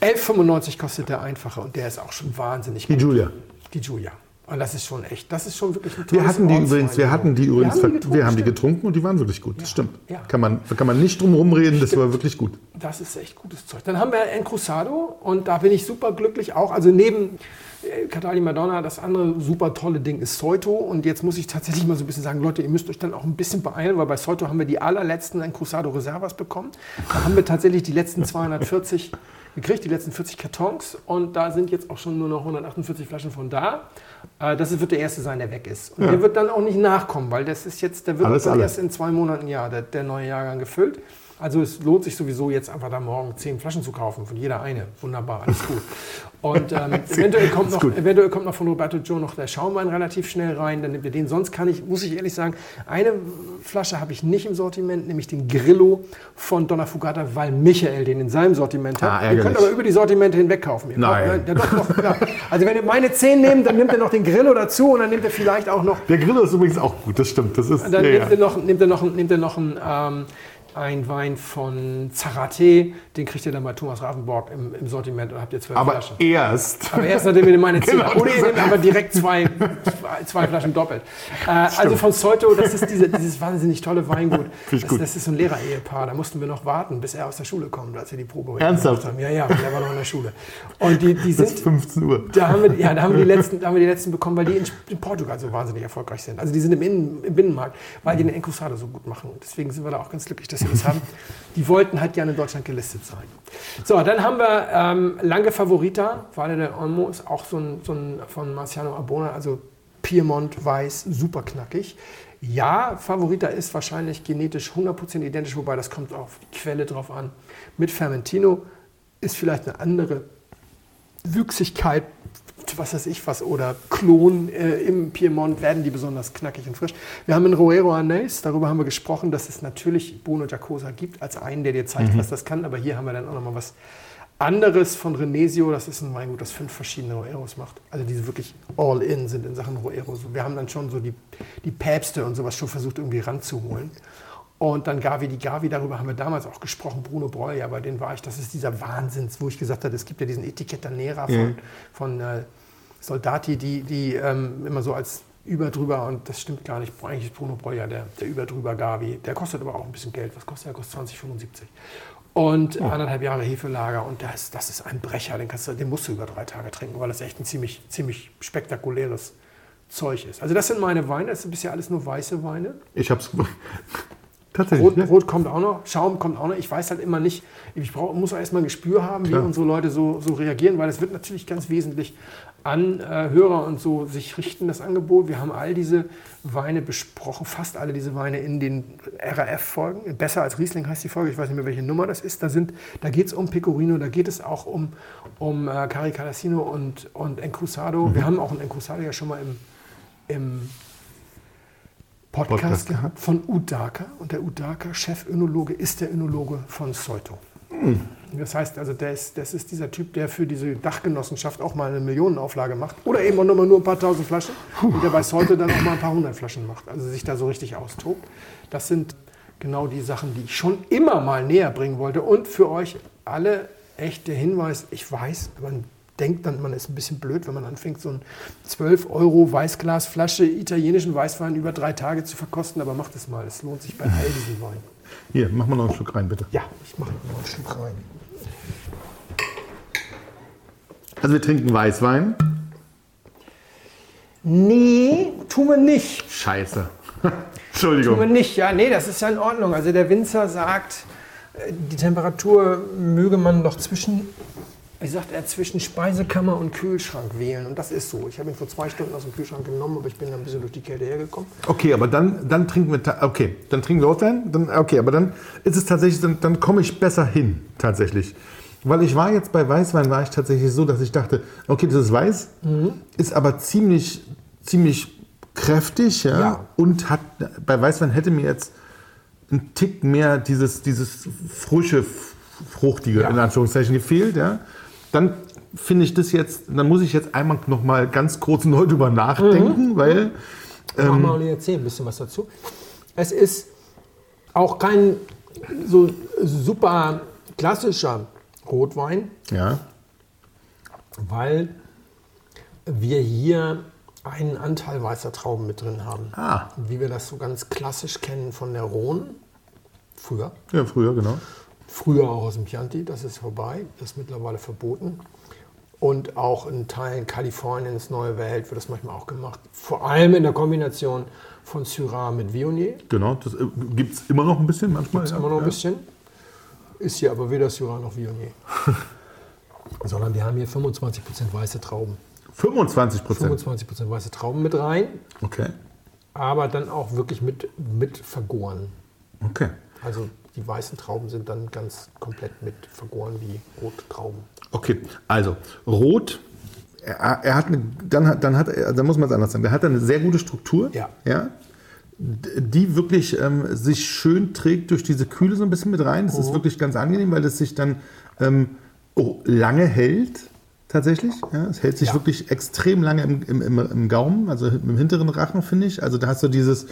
11,95 kostet der einfache und der ist auch schon wahnsinnig Die gut. Julia. Die Julia. Und das ist schon echt, das ist schon wirklich ein Wir hatten die übrigens, wir hatten die übrigens, haben die getrunken, wir haben die getrunken und die waren wirklich gut. Das stimmt. Ja. Kann man, kann man nicht drum herum reden, das war wirklich gut. Das ist echt gutes Zeug. Dann haben wir Encruzado und da bin ich super glücklich auch. Also neben äh, Cataldi Madonna, das andere super tolle Ding ist Soito. Und jetzt muss ich tatsächlich mal so ein bisschen sagen, Leute, ihr müsst euch dann auch ein bisschen beeilen, weil bei Soito haben wir die allerletzten Encruzado Reservas bekommen. Da haben wir tatsächlich die letzten 240 gekriegt, die letzten 40 Kartons. Und da sind jetzt auch schon nur noch 148 Flaschen von da. Äh, Das wird der erste sein, der weg ist. Und der wird dann auch nicht nachkommen, weil das ist jetzt, der wird Alles dann alle. erst in zwei Monaten, ja, der, der neue Jahrgang gefüllt. Also es lohnt sich sowieso jetzt einfach da morgen zehn Flaschen zu kaufen, von jeder eine. Wunderbar, alles gut. Und ähm, eventuell, kommt noch, eventuell kommt noch von Roberto Joe noch der Schaumwein relativ schnell rein, dann nimmt ihr den. Sonst kann ich, muss ich ehrlich sagen, eine Flasche habe ich nicht im Sortiment, nämlich den Grillo von Donna Fugata, weil Michael den in seinem Sortiment hat. Ah, ihr könnt aber über die Sortimente hinweg kaufen. Ihr Nein. Kauft, doch, ja. Also wenn ihr meine 10 nehmt, dann nimmt ihr noch den Grillo dazu und dann nimmt ihr vielleicht auch noch Der Grill ist übrigens auch gut, das stimmt. Das ist, dann ja, nimmt, ja. ihr noch, nimmt, ihr noch, nimmt ihr noch einen, ähm, einen Wein von Zarate, den kriegt ihr dann bei Thomas Ravensborg im, im Sortiment und habt ihr zwölf Aber Flaschen. erst. Aber erst nachdem ihr meine zehn Genau, Oder ihr nehmt aber direkt zwei, zwei, Flaschen doppelt. Äh, also von Soito, das ist diese, dieses wahnsinnig tolle Weingut. Das, das ist so ein Lehrer-Ehepaar. Da mussten wir noch warten, bis er aus der Schule kommt, als wir die Probe Ernsthaft? haben. Ja, ja, der war noch in der Schule. Und die, die Bis sind, 15 Uhr. da haben wir, ja, da haben wir die letzten, da haben wir die letzten bekommen, weil die in, in Portugal so wahnsinnig erfolgreich sind. Also die sind im, Innen, im Binnenmarkt, weil die den Encruzado so gut machen. Deswegen sind wir da auch ganz glücklich, dass das haben. Die wollten halt gerne in Deutschland gelistet sein. So, dann haben wir ähm, Lange Favorita, Valle del Olmo ist auch so ein, so ein von Marciano Arbona, also Piemont weiß, super knackig. Ja, Favorita ist wahrscheinlich genetisch 100% identisch, wobei das kommt auf die Quelle drauf an. Mit Fermentino ist vielleicht eine andere Wüchsigkeit, was weiß ich was, oder Klon äh, im Piemont werden die besonders knackig und frisch. Wir haben in Roero Anais, darüber haben wir gesprochen, dass es natürlich Bono Giacosa gibt, als einen, der dir zeigt, was das kann. Aber hier haben wir dann auch nochmal was anderes von Renesio. Das ist ein Weingut, das fünf verschiedene Roeros macht. Also die wirklich all in sind in Sachen Roero. Wir haben dann schon so die, die Päpste und sowas schon versucht irgendwie ranzuholen. Und dann Gavi die Gavi, darüber haben wir damals auch gesprochen, Bruno Breuer, bei denen war ich, das ist dieser Wahnsinns, wo ich gesagt habe, es gibt ja diesen Etiketta Nera von, von äh, Soldati, die, die ähm, immer so als überdrüber, und das stimmt gar nicht, eigentlich ist Bruno Breuer der, der überdrüber Gavi, der kostet aber auch ein bisschen Geld, was kostet der? Kostet 20,75. Und anderthalb Jahre Hefelager und das, das ist ein Brecher, den, kannst du, den musst du über drei Tage trinken, weil das echt ein ziemlich, ziemlich spektakuläres Zeug ist. Also das sind meine Weine, das sind bisher alles nur weiße Weine. Ich hab's. Tatsächlich. Rot, ja. Rot kommt auch noch, Schaum kommt auch noch. Ich weiß halt immer nicht, ich brauch, muss auch erstmal ein Gespür haben, Klar. wie unsere Leute so, so reagieren, weil es wird natürlich ganz wesentlich an äh, Hörer und so sich richten, das Angebot. Wir haben all diese Weine besprochen, fast alle diese Weine in den RAF-Folgen. Besser als Riesling heißt die Folge, ich weiß nicht mehr, welche Nummer das ist. Da, sind- da geht es um Pecorino, da geht es auch um, um äh, Cari Calassino und, und Encruzado. Wir haben auch einen Encruzado ja schon mal im, im Podcast, Podcast gehabt von Udaka. Und der Udaka, Chef-Önologe, ist der Önologe von Soito. Das heißt also, ist, das ist dieser Typ, der für diese Dachgenossenschaft auch mal eine Millionenauflage macht. Oder eben auch nochmal nur ein paar tausend Flaschen. Und der bei Soito dann auch mal ein paar hundert Flaschen macht. Also sich da so richtig austobt. Das sind genau die Sachen, die ich schon immer mal näher bringen wollte. Und für euch alle echte Hinweis, ich weiß, man denkt dann, man ist ein bisschen blöd, wenn man anfängt, so ein 12 Euro Weißglasflasche italienischen Weißwein über drei Tage zu verkosten, aber macht es mal, es lohnt sich bei all diesen Weinen. Hier, mach mal noch ein Stück rein, bitte. Ja, ich mache noch ein Stück rein. Also wir trinken Weißwein. Nee, tun wir nicht. Scheiße. Tun wir Entschuldigung. nicht, ja, nee, das ist ja in Ordnung. Also der Winzer sagt, äh, die Temperatur möge man doch zwischen, wie sagt er, zwischen Speisekammer und Kühlschrank wählen. Und das ist so. Ich habe ihn vor zwei Stunden aus dem Kühlschrank genommen, aber ich bin da ein bisschen durch die Kälte hergekommen. Okay, aber dann, dann trinken wir, okay, dann trinken wir Rotwein. Dann, okay, aber dann ist es tatsächlich, dann, dann komme ich besser hin, tatsächlich. Weil ich war jetzt bei Weißwein, war ich tatsächlich so, dass ich dachte, okay, das ist weiß, ist aber ziemlich, ziemlich kräftig, ja, Ja. und hat, bei Weißwein hätte mir jetzt ein Tick mehr dieses, dieses frische, fruchtige, Ja. in Anführungszeichen, gefehlt, ja. Dann finde ich das jetzt, dann muss ich jetzt einmal noch mal ganz kurz neu drüber nachdenken, weil Mach mal und erzähl ein bisschen was dazu. Es ist auch kein so super klassischer Rotwein, Ja. weil wir hier einen Anteil weißer Trauben mit drin haben. Ah. Wie wir das so ganz klassisch kennen von der Rhone. Früher. Ja, früher, genau. Früher auch aus dem Chianti, das ist vorbei, das ist mittlerweile verboten. Und auch in Teilen Kaliforniens, Neue Welt wird das manchmal auch gemacht. Vor allem in der Kombination von Syrah mit Viognier. Genau, das äh, gibt es immer noch ein bisschen manchmal. Ist ja. immer noch ein ja. bisschen. Ist hier aber weder Syrah noch Viognier. Sondern wir haben hier 25% weiße Trauben. 25 Prozent. 25% weiße Trauben mit rein, Okay. aber dann auch wirklich mit, mit vergoren. Okay. Also die weißen Trauben sind dann ganz komplett mit vergoren wie rote Trauben. Okay, also Rot, er, er hat eine, dann, hat- dann, hat, dann muss man es anders sagen, der hat eine sehr gute Struktur, Ja. ja die wirklich ähm, sich schön trägt durch diese Kühle so ein bisschen mit rein. Das Mhm. ist wirklich ganz angenehm, weil es sich dann ähm, oh, lange hält. Tatsächlich, ja, es hält sich Ja. wirklich extrem lange im, im, im, im Gaumen, also im hinteren Rachen, finde ich. Also da hast du dieses,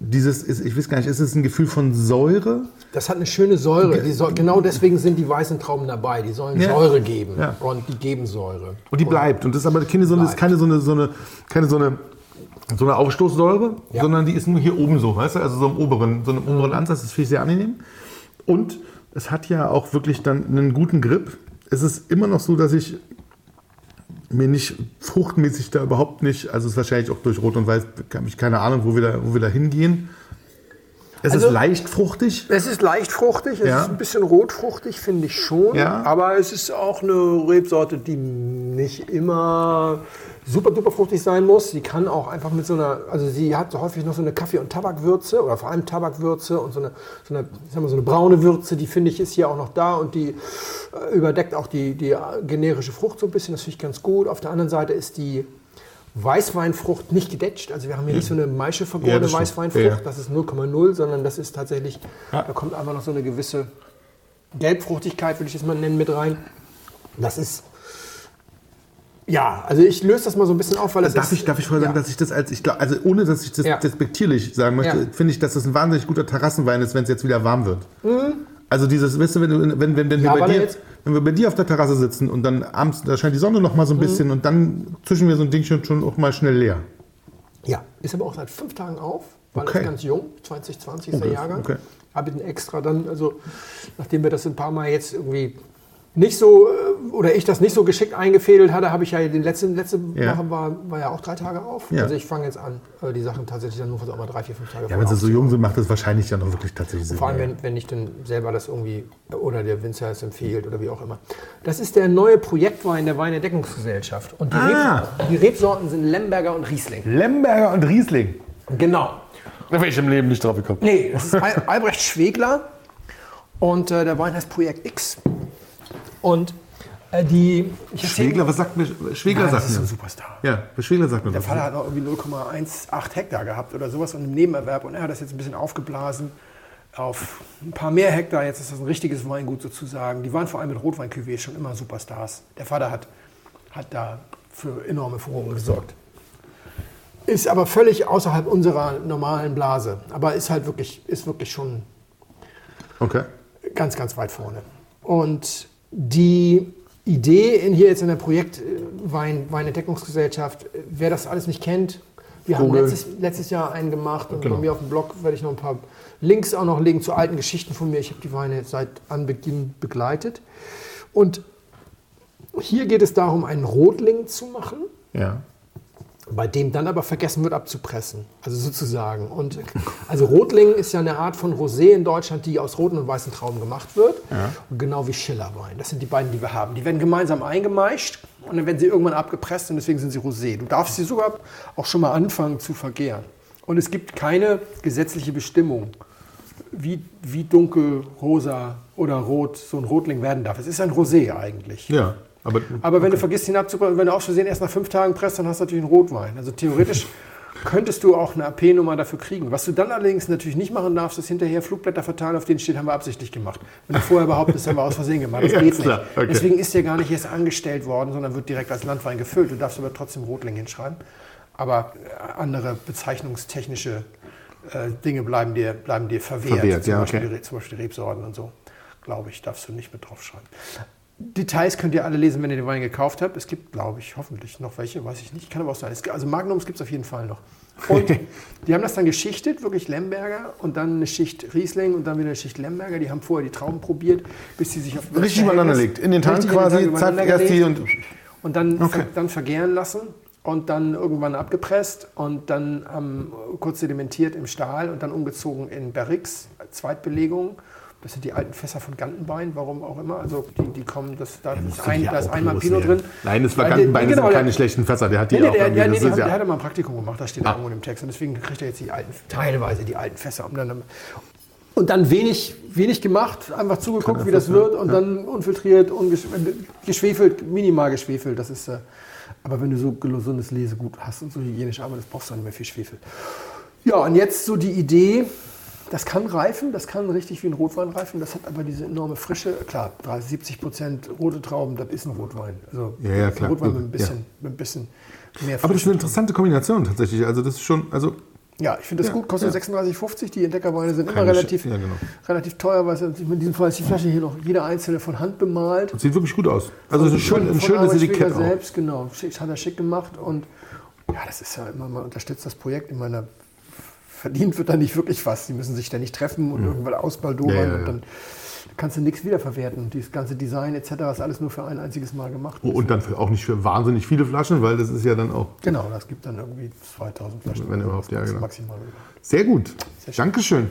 dieses, ist, ich weiß gar nicht, ist es ein Gefühl von Säure? Das hat eine schöne Säure. Soll, genau deswegen sind die weißen Trauben dabei. Die sollen Ja. Säure geben. Ja. Und die geben Säure. Und die bleibt. Und das ist aber keine so, eine- ist keine so eine, so eine, keine so eine, so eine Aufstoßsäure, Ja. sondern die ist nur hier oben so, weißt du? Also so im oberen, so einem oberen Ansatz. Das finde ich sehr angenehm. Und es hat ja auch wirklich dann einen guten Grip. Es ist immer noch so, dass ich mir nicht fruchtmäßig da überhaupt nicht, also es ist wahrscheinlich auch durch Rot und Weiß, habe ich keine Ahnung, wo wir da, wo wir da hingehen. Es Also- ist leicht fruchtig. Es ist leicht fruchtig, es Ja. ist ein bisschen rotfruchtig, finde ich schon. Ja. Aber es ist auch eine Rebsorte, die nicht immer super duper fruchtig sein muss. Sie kann auch einfach mit so einer, also sie hat häufig noch so eine Kaffee- und Tabakwürze oder vor allem Tabakwürze und so eine, so eine, ich sag mal, so eine braune Würze, die finde ich ist hier auch noch da und die äh, überdeckt auch die, die generische Frucht so ein bisschen. Das finde ich ganz gut. Auf der anderen Seite ist die Weißweinfrucht nicht gedetscht. Also wir haben hier nicht so eine Maische Ja, vergorene stimmt. Weißweinfrucht. Ja, ja. Das ist 0,0, sondern das ist tatsächlich, Ja. da kommt einfach noch so eine gewisse Gelbfruchtigkeit, würde ich das mal nennen, mit rein. Das ist, ja, also ich löse das mal so ein bisschen auf, weil das Darf ist, ich, darf ich vorher sagen, ja. dass ich das als, ich glaube, also ohne dass ich das Ja. despektierlich sagen möchte, Ja. finde ich, dass das ein wahnsinnig guter Terrassenwein ist, wenn es jetzt wieder warm wird. Also dieses, weißt du, wenn, wenn, wenn, wenn, Ja, wir bei dir, jetzt- wenn wir bei dir auf der Terrasse sitzen und dann abends, da scheint die Sonne noch mal so ein bisschen und dann zwischen wir so ein Ding schon, auch mal schnell leer. Ja, ist aber auch seit fünf Tagen auf, weil Okay. das ganz jung, 2020 ist Okay, der Jahrgang. okay. Habe ich den extra dann, also nachdem wir das ein paar Mal jetzt irgendwie nicht so, äh, oder ich das nicht so geschickt eingefädelt hatte, habe ich ja den letzten, letzte Ja. Woche war, war ja auch drei Tage auf. Ja. Also ich fange jetzt an, äh, die Sachen tatsächlich dann nur für so mal drei, vier, fünf Tage Ja, wenn sie so jung sind, macht das wahrscheinlich dann auch wirklich tatsächlich Sinn. Vor allem, wenn, wenn ich dann selber das irgendwie, oder der Winzer es empfiehlt oder wie auch immer. Das ist der neue Projektwein der Weinentdeckungsgesellschaft. Und die, Ah. Reb, die Rebsorten sind Lemberger und Riesling. Lemberger und Riesling. Genau. Da wäre ich im Leben nicht drauf gekommen. Nee, das ist Al Albrecht Schwegler und äh, der Wein heißt Projekt X. Und äh, die. Schwegler, was sagt mir? Schwegler das sagt ist mir. ein Superstar. Ja, Schwegler sagt mir Der was. Vater hat auch irgendwie 0,18 Hektar gehabt oder sowas und im Nebenerwerb. Und er hat das jetzt ein bisschen aufgeblasen auf ein paar mehr Hektar. Jetzt ist das ein richtiges Weingut sozusagen. Die waren vor allem mit rotwein schon immer Superstars. Der Vater hat, hat da für enorme Furore gesorgt. Ist aber völlig außerhalb unserer normalen Blase. Aber ist halt wirklich, ist wirklich schon Okay. Ganz, ganz weit vorne. Und die Idee in hier jetzt in der Projekt äh, Wein, Weinentdeckungsgesellschaft, äh, wer das alles nicht kennt, wir haben Google. letztes, letztes Jahr einen gemacht und Genau. bei mir auf dem Blog werde ich noch ein paar Links auch noch legen zu alten Geschichten von mir. Ich habe die Weine seit Anbeginn begleitet. Und hier geht es darum, einen Rotling zu machen Ja. Bei dem dann aber vergessen wird abzupressen. Also sozusagen. Und also Rotling ist ja eine Art von Rosé in Deutschland, die aus roten und weißen Trauben gemacht wird. Und genau wie Schillerwein. Das sind die beiden, die wir haben. Die werden gemeinsam eingemeischt und dann werden sie irgendwann abgepresst und deswegen sind sie Rosé. Du darfst sie sogar auch schon mal anfangen zu vergären. Und es gibt keine gesetzliche Bestimmung, wie, wie dunkel, rosa oder rot so ein Rotling werden darf. Es ist ein Rosé eigentlich. Ja. Aber, Aber wenn du vergisst, ihn abzupressen, wenn du aus Versehen erst nach fünf Tagen presst, dann hast du natürlich einen Rotwein. Also theoretisch könntest du auch eine AP-Nummer dafür kriegen. Was du dann allerdings natürlich nicht machen darfst, ist hinterher Flugblätter verteilen, auf denen steht, haben wir absichtlich gemacht. Wenn du vorher behauptest, haben wir aus Versehen gemacht. Das Ja, geht nicht. Okay. Deswegen ist der gar nicht erst angestellt worden, sondern wird direkt als Landwein gefüllt. Du darfst aber trotzdem Rotling hinschreiben. Aber äh, andere bezeichnungstechnische äh, Dinge bleiben dir, bleiben dir verwehrt. Verwehrt, zum, ja, Beispiel, okay. die- zum Beispiel Rebsorten und so. Glaube ich, darfst du nicht mit draufschreiben. Details könnt ihr alle lesen, wenn ihr den Wein gekauft habt. Es gibt, glaube ich, hoffentlich noch welche, weiß ich nicht. Kann aber auch sein. Es, also Magnums gibt es auf jeden Fall noch. Und die haben das dann geschichtet, wirklich Lemberger und dann eine Schicht Riesling und dann wieder eine Schicht Lemberger. Die haben vorher die Trauben probiert, bis sie sich auf Richtig übereinander legt. In den Tank quasi, zack, erst die und. Und dann, Okay. ver, dann vergären lassen und dann irgendwann abgepresst und dann ähm, kurz sedimentiert im Stahl und dann umgezogen in Barrix, Zweitbelegung. Das sind die alten Fässer von Gantenbein, warum auch immer. Also die, die kommen, das, da, ist, ein, da ist einmal Pinot drin. Nein, das war Weil Gantenbein, der- das sind genau, keine schlechten Fässer. Der hat die Nee, auch der, der, nee, die hat, ja- der hatte mal ein Praktikum gemacht, das steht Ah. irgendwo im Text. Und deswegen kriegt er jetzt die alten, teilweise die alten Fässer. Und dann, und dann wenig, wenig gemacht, einfach zugeguckt, wie das wird und dann unfiltriert, ungesch- geschwefelt, minimal geschwefelt. Das ist, äh, aber wenn du so gesundes Lesegut hast und so hygienisch arbeitest, brauchst du auch nicht mehr viel Schwefel. Ja, und jetzt so die Idee, das kann reifen, das kann richtig wie ein Rotwein reifen, das hat aber diese enorme Frische. Klar, 30, 70 Prozent rote Trauben, das ist ein Rotwein. Also Ja, ja, klar. Rotwein mit ein Ja. bisschen, mit ein bisschen mehr Aber das ist Frische eine interessante Kombination tatsächlich. Also das ist schon, also ja, ich finde das Ja, gut, kostet ja. 36,50. Die Entdeckerweine sind Keine immer relativ, ja, genau. relativ teuer, weil es in diesem Fall ist die Flasche hier noch jeder einzelne von Hand bemalt. sieht wirklich gut aus. Also es ist ein, schön, ein schönes Etikett auch. selbst, genau. Schick, hat er schick gemacht und ja, das ist ja immer, man unterstützt das Projekt. Ich meine, verdient wird da nicht wirklich was. Die müssen sich da nicht treffen und irgendwann ausbaldowern Ja, ja, und dann kannst du nichts wiederverwerten. Und dieses ganze Design etc. ist alles nur für ein einziges Mal gemacht. Oh, Und dann für, auch nicht für wahnsinnig viele Flaschen, weil das ist ja dann auch genau, das gibt dann irgendwie 2000 Flaschen. Wenn überhaupt, ja, genau. Maximal. sehr gut. Sehr schön. Dankeschön.